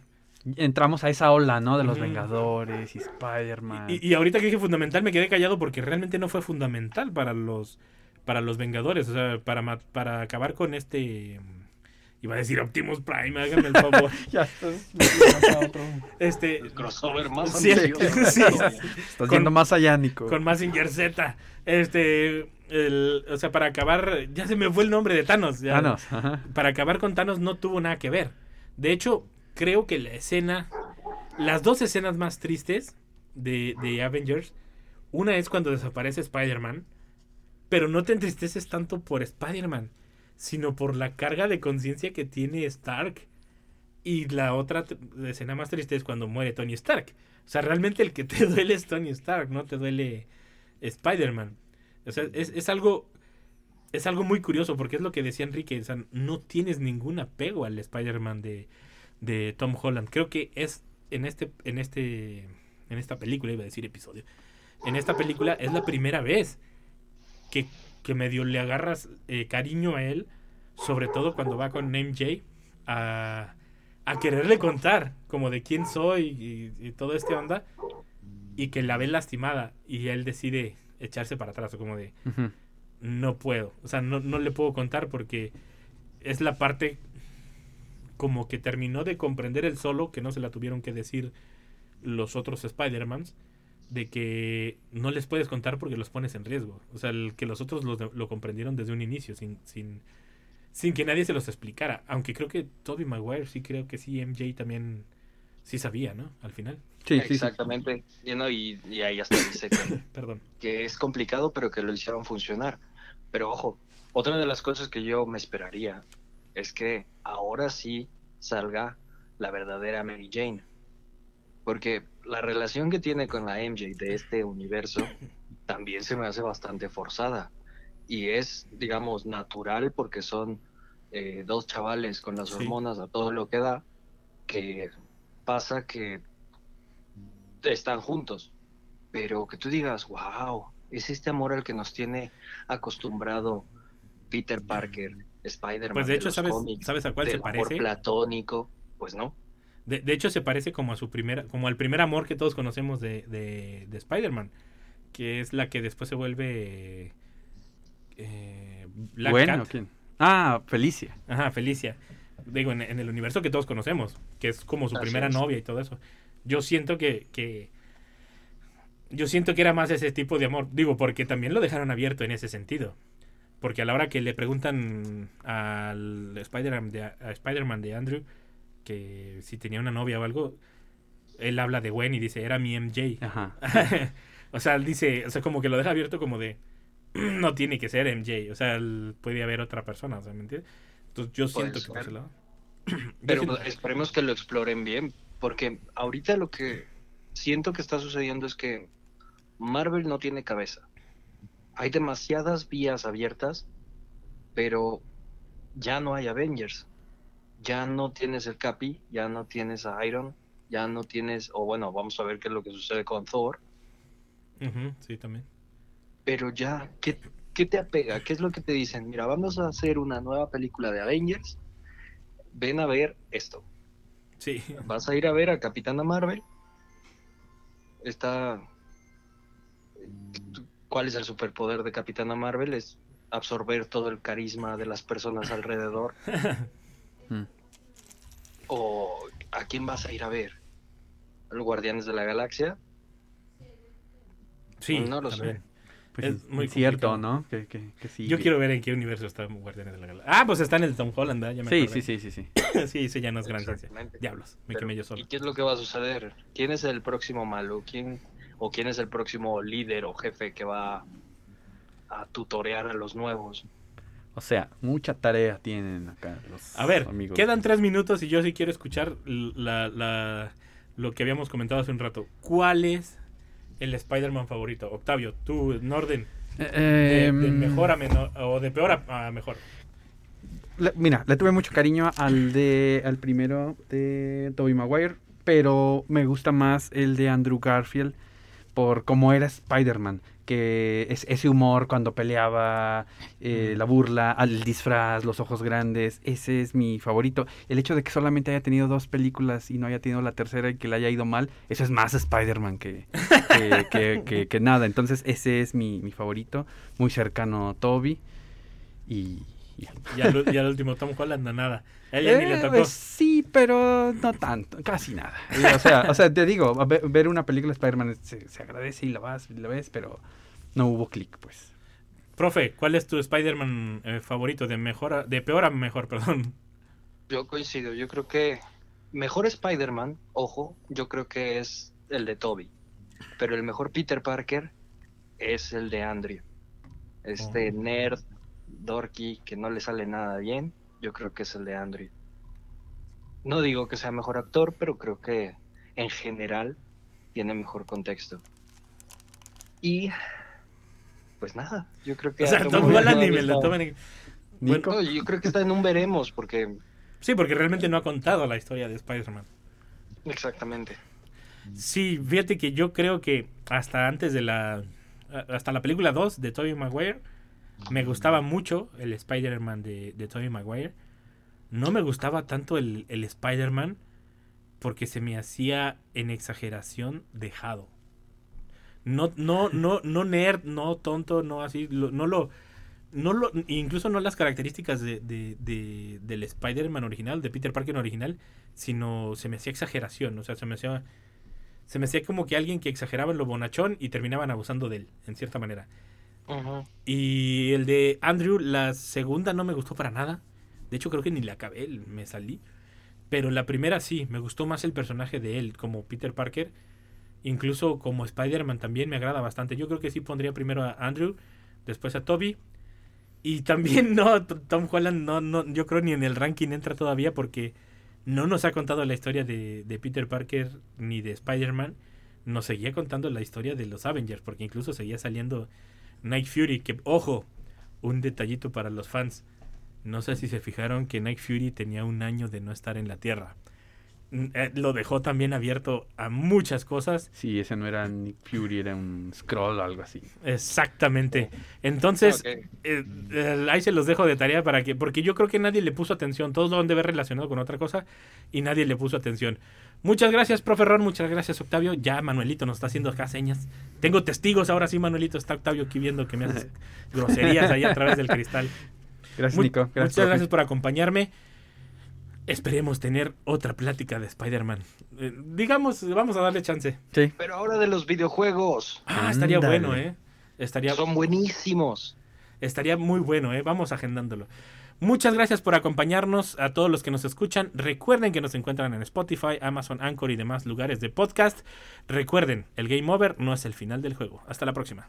Speaker 2: Entramos a esa ola, ¿no? De los. Vengadores y Spider-Man.
Speaker 1: Y, y ahorita que dije fundamental me quedé callado porque realmente no fue fundamental para los para los Vengadores, o sea, para para acabar con este iba a decir Optimus Prime, háganme el favor.
Speaker 2: ya estás...
Speaker 1: este
Speaker 3: el crossover más
Speaker 1: Sí,
Speaker 3: ambicioso
Speaker 1: sí.
Speaker 2: Estás
Speaker 1: Con-
Speaker 2: yendo más allá, Nico.
Speaker 1: con Mazinger Z. Este, el, o sea, para acabar, ya se me fue el nombre de Thanos. ya.
Speaker 2: Thanos, ajá.
Speaker 1: Para acabar con Thanos no tuvo nada que ver. De hecho, creo que la escena, las dos escenas más tristes de, de Avengers, una es cuando desaparece Spider-Man, pero no te entristeces tanto por Spider-Man, sino por la carga de conciencia que tiene Stark. Y la otra escena más triste es cuando muere Tony Stark. O sea, realmente el que te duele es Tony Stark, no te duele Spider-Man. O sea, es, es algo es algo muy curioso porque es lo que decía Enrique, no tienes ningún apego al Spider-Man de, de Tom Holland. Creo que es en este en este en esta película iba a decir episodio. En esta película es la primera vez que, que medio le agarras eh, cariño a él, sobre todo cuando va con MJ a, a quererle contar como de quién soy y, y todo este onda y que la ve lastimada y él decide echarse para atrás o como de no puedo, o sea, no, no le puedo contar porque es la parte como que terminó de comprender el solo, que no se la tuvieron que decir los otros Spider-Mans, de que no les puedes contar porque los pones en riesgo. O sea, el que los otros lo, lo comprendieron desde un inicio, sin, sin, sin que nadie se los explicara. Aunque creo que Toby Maguire sí creo que sí, MJ también sí sabía, ¿no? Al final.
Speaker 2: Sí, sí, sí.
Speaker 3: Exactamente. Y, no, y, y ahí hasta dice que,
Speaker 1: Perdón.
Speaker 3: que es complicado, pero que lo hicieron funcionar. Pero ojo, otra de las cosas que yo me esperaría es que ahora sí salga la verdadera Mary Jane. Porque la relación que tiene con la MJ de este universo también se me hace bastante forzada. Y es, digamos, natural porque son eh, dos chavales con las
Speaker 1: Sí.
Speaker 3: hormonas a todo lo que da, que pasa que están juntos. Pero que tú digas, wow, es este amor al que nos tiene acostumbrado Peter Parker, Spider-Man.
Speaker 1: Pues de hecho,
Speaker 3: los
Speaker 1: ¿sabes,
Speaker 3: cómics,
Speaker 1: ¿sabes a cuál
Speaker 3: del
Speaker 1: se
Speaker 3: amor
Speaker 1: parece?
Speaker 3: platónico, pues no.
Speaker 1: De, de hecho, se parece como a su primera, como al primer amor que todos conocemos de, de, de Spider-Man, que es la que después se vuelve eh, Black
Speaker 2: bueno,
Speaker 1: Cat.
Speaker 2: ¿quién? Ah, Felicia.
Speaker 1: Ajá, Felicia. Digo, en, en el universo que todos conocemos, que es como su
Speaker 3: Así
Speaker 1: primera
Speaker 3: es.
Speaker 1: novia y todo eso. Yo siento que, que yo siento que era más ese tipo de amor. Digo, porque también lo dejaron abierto en ese sentido. Porque a la hora que le preguntan al Spider-Man de, a Spider-Man de Andrew que si tenía una novia o algo, él habla de Gwen y dice, era mi MJ.
Speaker 2: Ajá.
Speaker 1: o sea, él dice, o sea, como que lo deja abierto como de, no tiene que ser MJ, o sea, él- puede haber otra persona, o sea, ¿me entiendes? Entonces yo siento que por
Speaker 3: ser.
Speaker 1: ese lado.
Speaker 3: Pero
Speaker 1: siento-
Speaker 3: esperemos que lo exploren bien, porque ahorita lo que siento que está sucediendo es que Marvel no tiene cabeza. Hay demasiadas vías abiertas, pero ya no hay Avengers. Ya no tienes el Capi, ya no tienes a Iron, ya no tienes, o bueno, vamos a ver qué es lo que sucede con Thor,
Speaker 1: sí, también.
Speaker 3: pero ya, ¿qué, ¿qué te apega? ¿Qué es lo que te dicen? Mira, vamos a hacer una nueva película de Avengers, ven a ver esto.
Speaker 1: Sí.
Speaker 3: Vas a ir a ver a Capitana Marvel. Está. ¿Cuál es el superpoder de Capitana Marvel? Es absorber todo el carisma de las personas alrededor.
Speaker 2: Mm.
Speaker 3: ¿O a quién vas a ir a ver? ¿A los Guardianes de la Galaxia?
Speaker 1: Sí,
Speaker 3: No lo sé.
Speaker 2: Pues
Speaker 1: Es muy
Speaker 2: cierto,
Speaker 1: complicado.
Speaker 2: ¿no? Que, que, que sí.
Speaker 1: Yo quiero ver en qué universo está Guardianes de la Galaxia. Ah, pues está en el Tom Holland, ¿verdad? Ya me
Speaker 2: Sí, sí, sí, sí, sí.
Speaker 1: sí, ese ya no es gran ciencia. Diablos, me
Speaker 3: Pero,
Speaker 1: quemé yo solo.
Speaker 3: ¿Y qué es lo que va a suceder? ¿Quién es el próximo malo? ¿Quién, ¿O quién es el próximo líder o jefe que va a tutorear a los nuevos?
Speaker 2: O sea, mucha tarea tienen acá los
Speaker 1: A ver,
Speaker 2: amigos.
Speaker 1: quedan tres minutos y yo sí quiero escuchar la, la- lo que habíamos comentado hace un rato. ¿Cuál es el Spider-Man favorito? Octavio, tú, en orden.
Speaker 2: Eh,
Speaker 1: De,
Speaker 2: em,
Speaker 1: de mejor a menor, o de peor a, a mejor.
Speaker 2: le- mira, le tuve mucho cariño al de al primero de Tobey Maguire, pero me gusta más el de Andrew Garfield por cómo era Spider-Man, que es ese humor cuando peleaba, eh, la burla, al disfraz, los ojos grandes, ese es mi favorito. El hecho de que solamente haya tenido dos películas y no haya tenido la tercera y que le haya ido mal, eso es más Spider-Man que, que, que- que- que nada. Entonces ese es mi, mi favorito, muy cercano a Toby. Y, y
Speaker 1: Y al, y al último Tom Holland, no, nada. A él ya ni le
Speaker 2: eh,
Speaker 1: tocó.
Speaker 2: pues, sí, pero no tanto, casi nada. O sea, o sea te digo, ver una película de Spider-Man se, se agradece y la vas, y la ves, pero no hubo clic, pues.
Speaker 1: Profe, ¿cuál es tu Spider-Man eh, favorito? De mejor a- de peor a mejor, perdón.
Speaker 3: Yo coincido, yo creo que mejor Spider-Man, ojo, yo creo que es el de Toby, pero el mejor Peter Parker es el de Andrew. Este
Speaker 1: Oh.
Speaker 3: nerd, dorky, que no le sale nada bien, yo creo que es el de Andrew. No digo que sea mejor actor, pero creo que en general tiene mejor contexto. Y pues nada, yo creo que
Speaker 1: O sea,
Speaker 3: a
Speaker 1: Tom
Speaker 3: Holland
Speaker 1: Holland ni
Speaker 3: todavía
Speaker 1: me lo
Speaker 3: está-
Speaker 1: toman en-
Speaker 2: Nico.
Speaker 3: No, yo creo que está en un veremos, porque
Speaker 1: Sí, porque realmente no ha contado la historia de Spider-Man.
Speaker 3: exactamente.
Speaker 1: Sí, fíjate que yo creo que hasta antes de la. Hasta la película 2 de Tobey Maguire, me gustaba mucho el Spider-Man de, de Tobey Maguire. No me gustaba tanto el, el Spider-Man porque se me hacía en exageración dejado. No, no, no, no nerd, no tonto, no así, no lo. No lo, incluso no las características de, de- de- del Spider-Man original, de Peter Parker original, sino se me hacía exageración, o sea, se me hacía se me hacía como que alguien que exageraba en lo bonachón y terminaban abusando de él, en cierta manera. Y el de Andrew, la segunda no me gustó para nada. De hecho, creo que ni la acabé, me salí. Pero la primera sí, me gustó más el personaje de él, como Peter Parker. Incluso como Spider-Man también me agrada bastante. Yo creo que sí pondría primero a Andrew, después a Toby. Y también no, Tom Holland no, no, yo creo ni en el ranking entra todavía porque no nos ha contado la historia de, de Peter Parker ni de Spider-Man. Nos seguía contando la historia de los Avengers, porque incluso seguía saliendo Night Fury, que, ojo, un detallito para los fans. No sé si se fijaron que Night Fury tenía un año de no estar en la Tierra. Eh, lo dejó también abierto a muchas cosas.
Speaker 2: Sí, ese no era Nick Fury, era un scroll o algo así.
Speaker 1: Exactamente. Entonces,
Speaker 3: Ok.
Speaker 1: eh, eh, ahí se los dejo de tarea para que, porque yo creo que nadie le puso atención. Todos lo han de ver relacionado con otra cosa y nadie le puso atención. Muchas gracias, profe Ron. Muchas gracias, Octavio. Ya Manuelito nos está haciendo acá señas. Tengo testigos ahora sí, Manuelito. Está Octavio aquí viendo que me haces groserías ahí a través del cristal.
Speaker 2: Gracias, Nico.
Speaker 1: muchas
Speaker 2: profe.
Speaker 1: gracias por acompañarme. Esperemos tener otra plática de Spider-Man. Eh, digamos, vamos a darle chance.
Speaker 2: Sí.
Speaker 3: Pero ahora de los videojuegos.
Speaker 1: Ah, estaría bueno, ¿eh? Estaría,
Speaker 3: Son buenísimos.
Speaker 1: estaría muy bueno, ¿eh? Vamos agendándolo. Muchas gracias por acompañarnos a todos los que nos escuchan. Recuerden que nos encuentran en Spotify, Amazon, Anchor y demás lugares de podcast. Recuerden, el Game Over no es el final del juego. Hasta la próxima.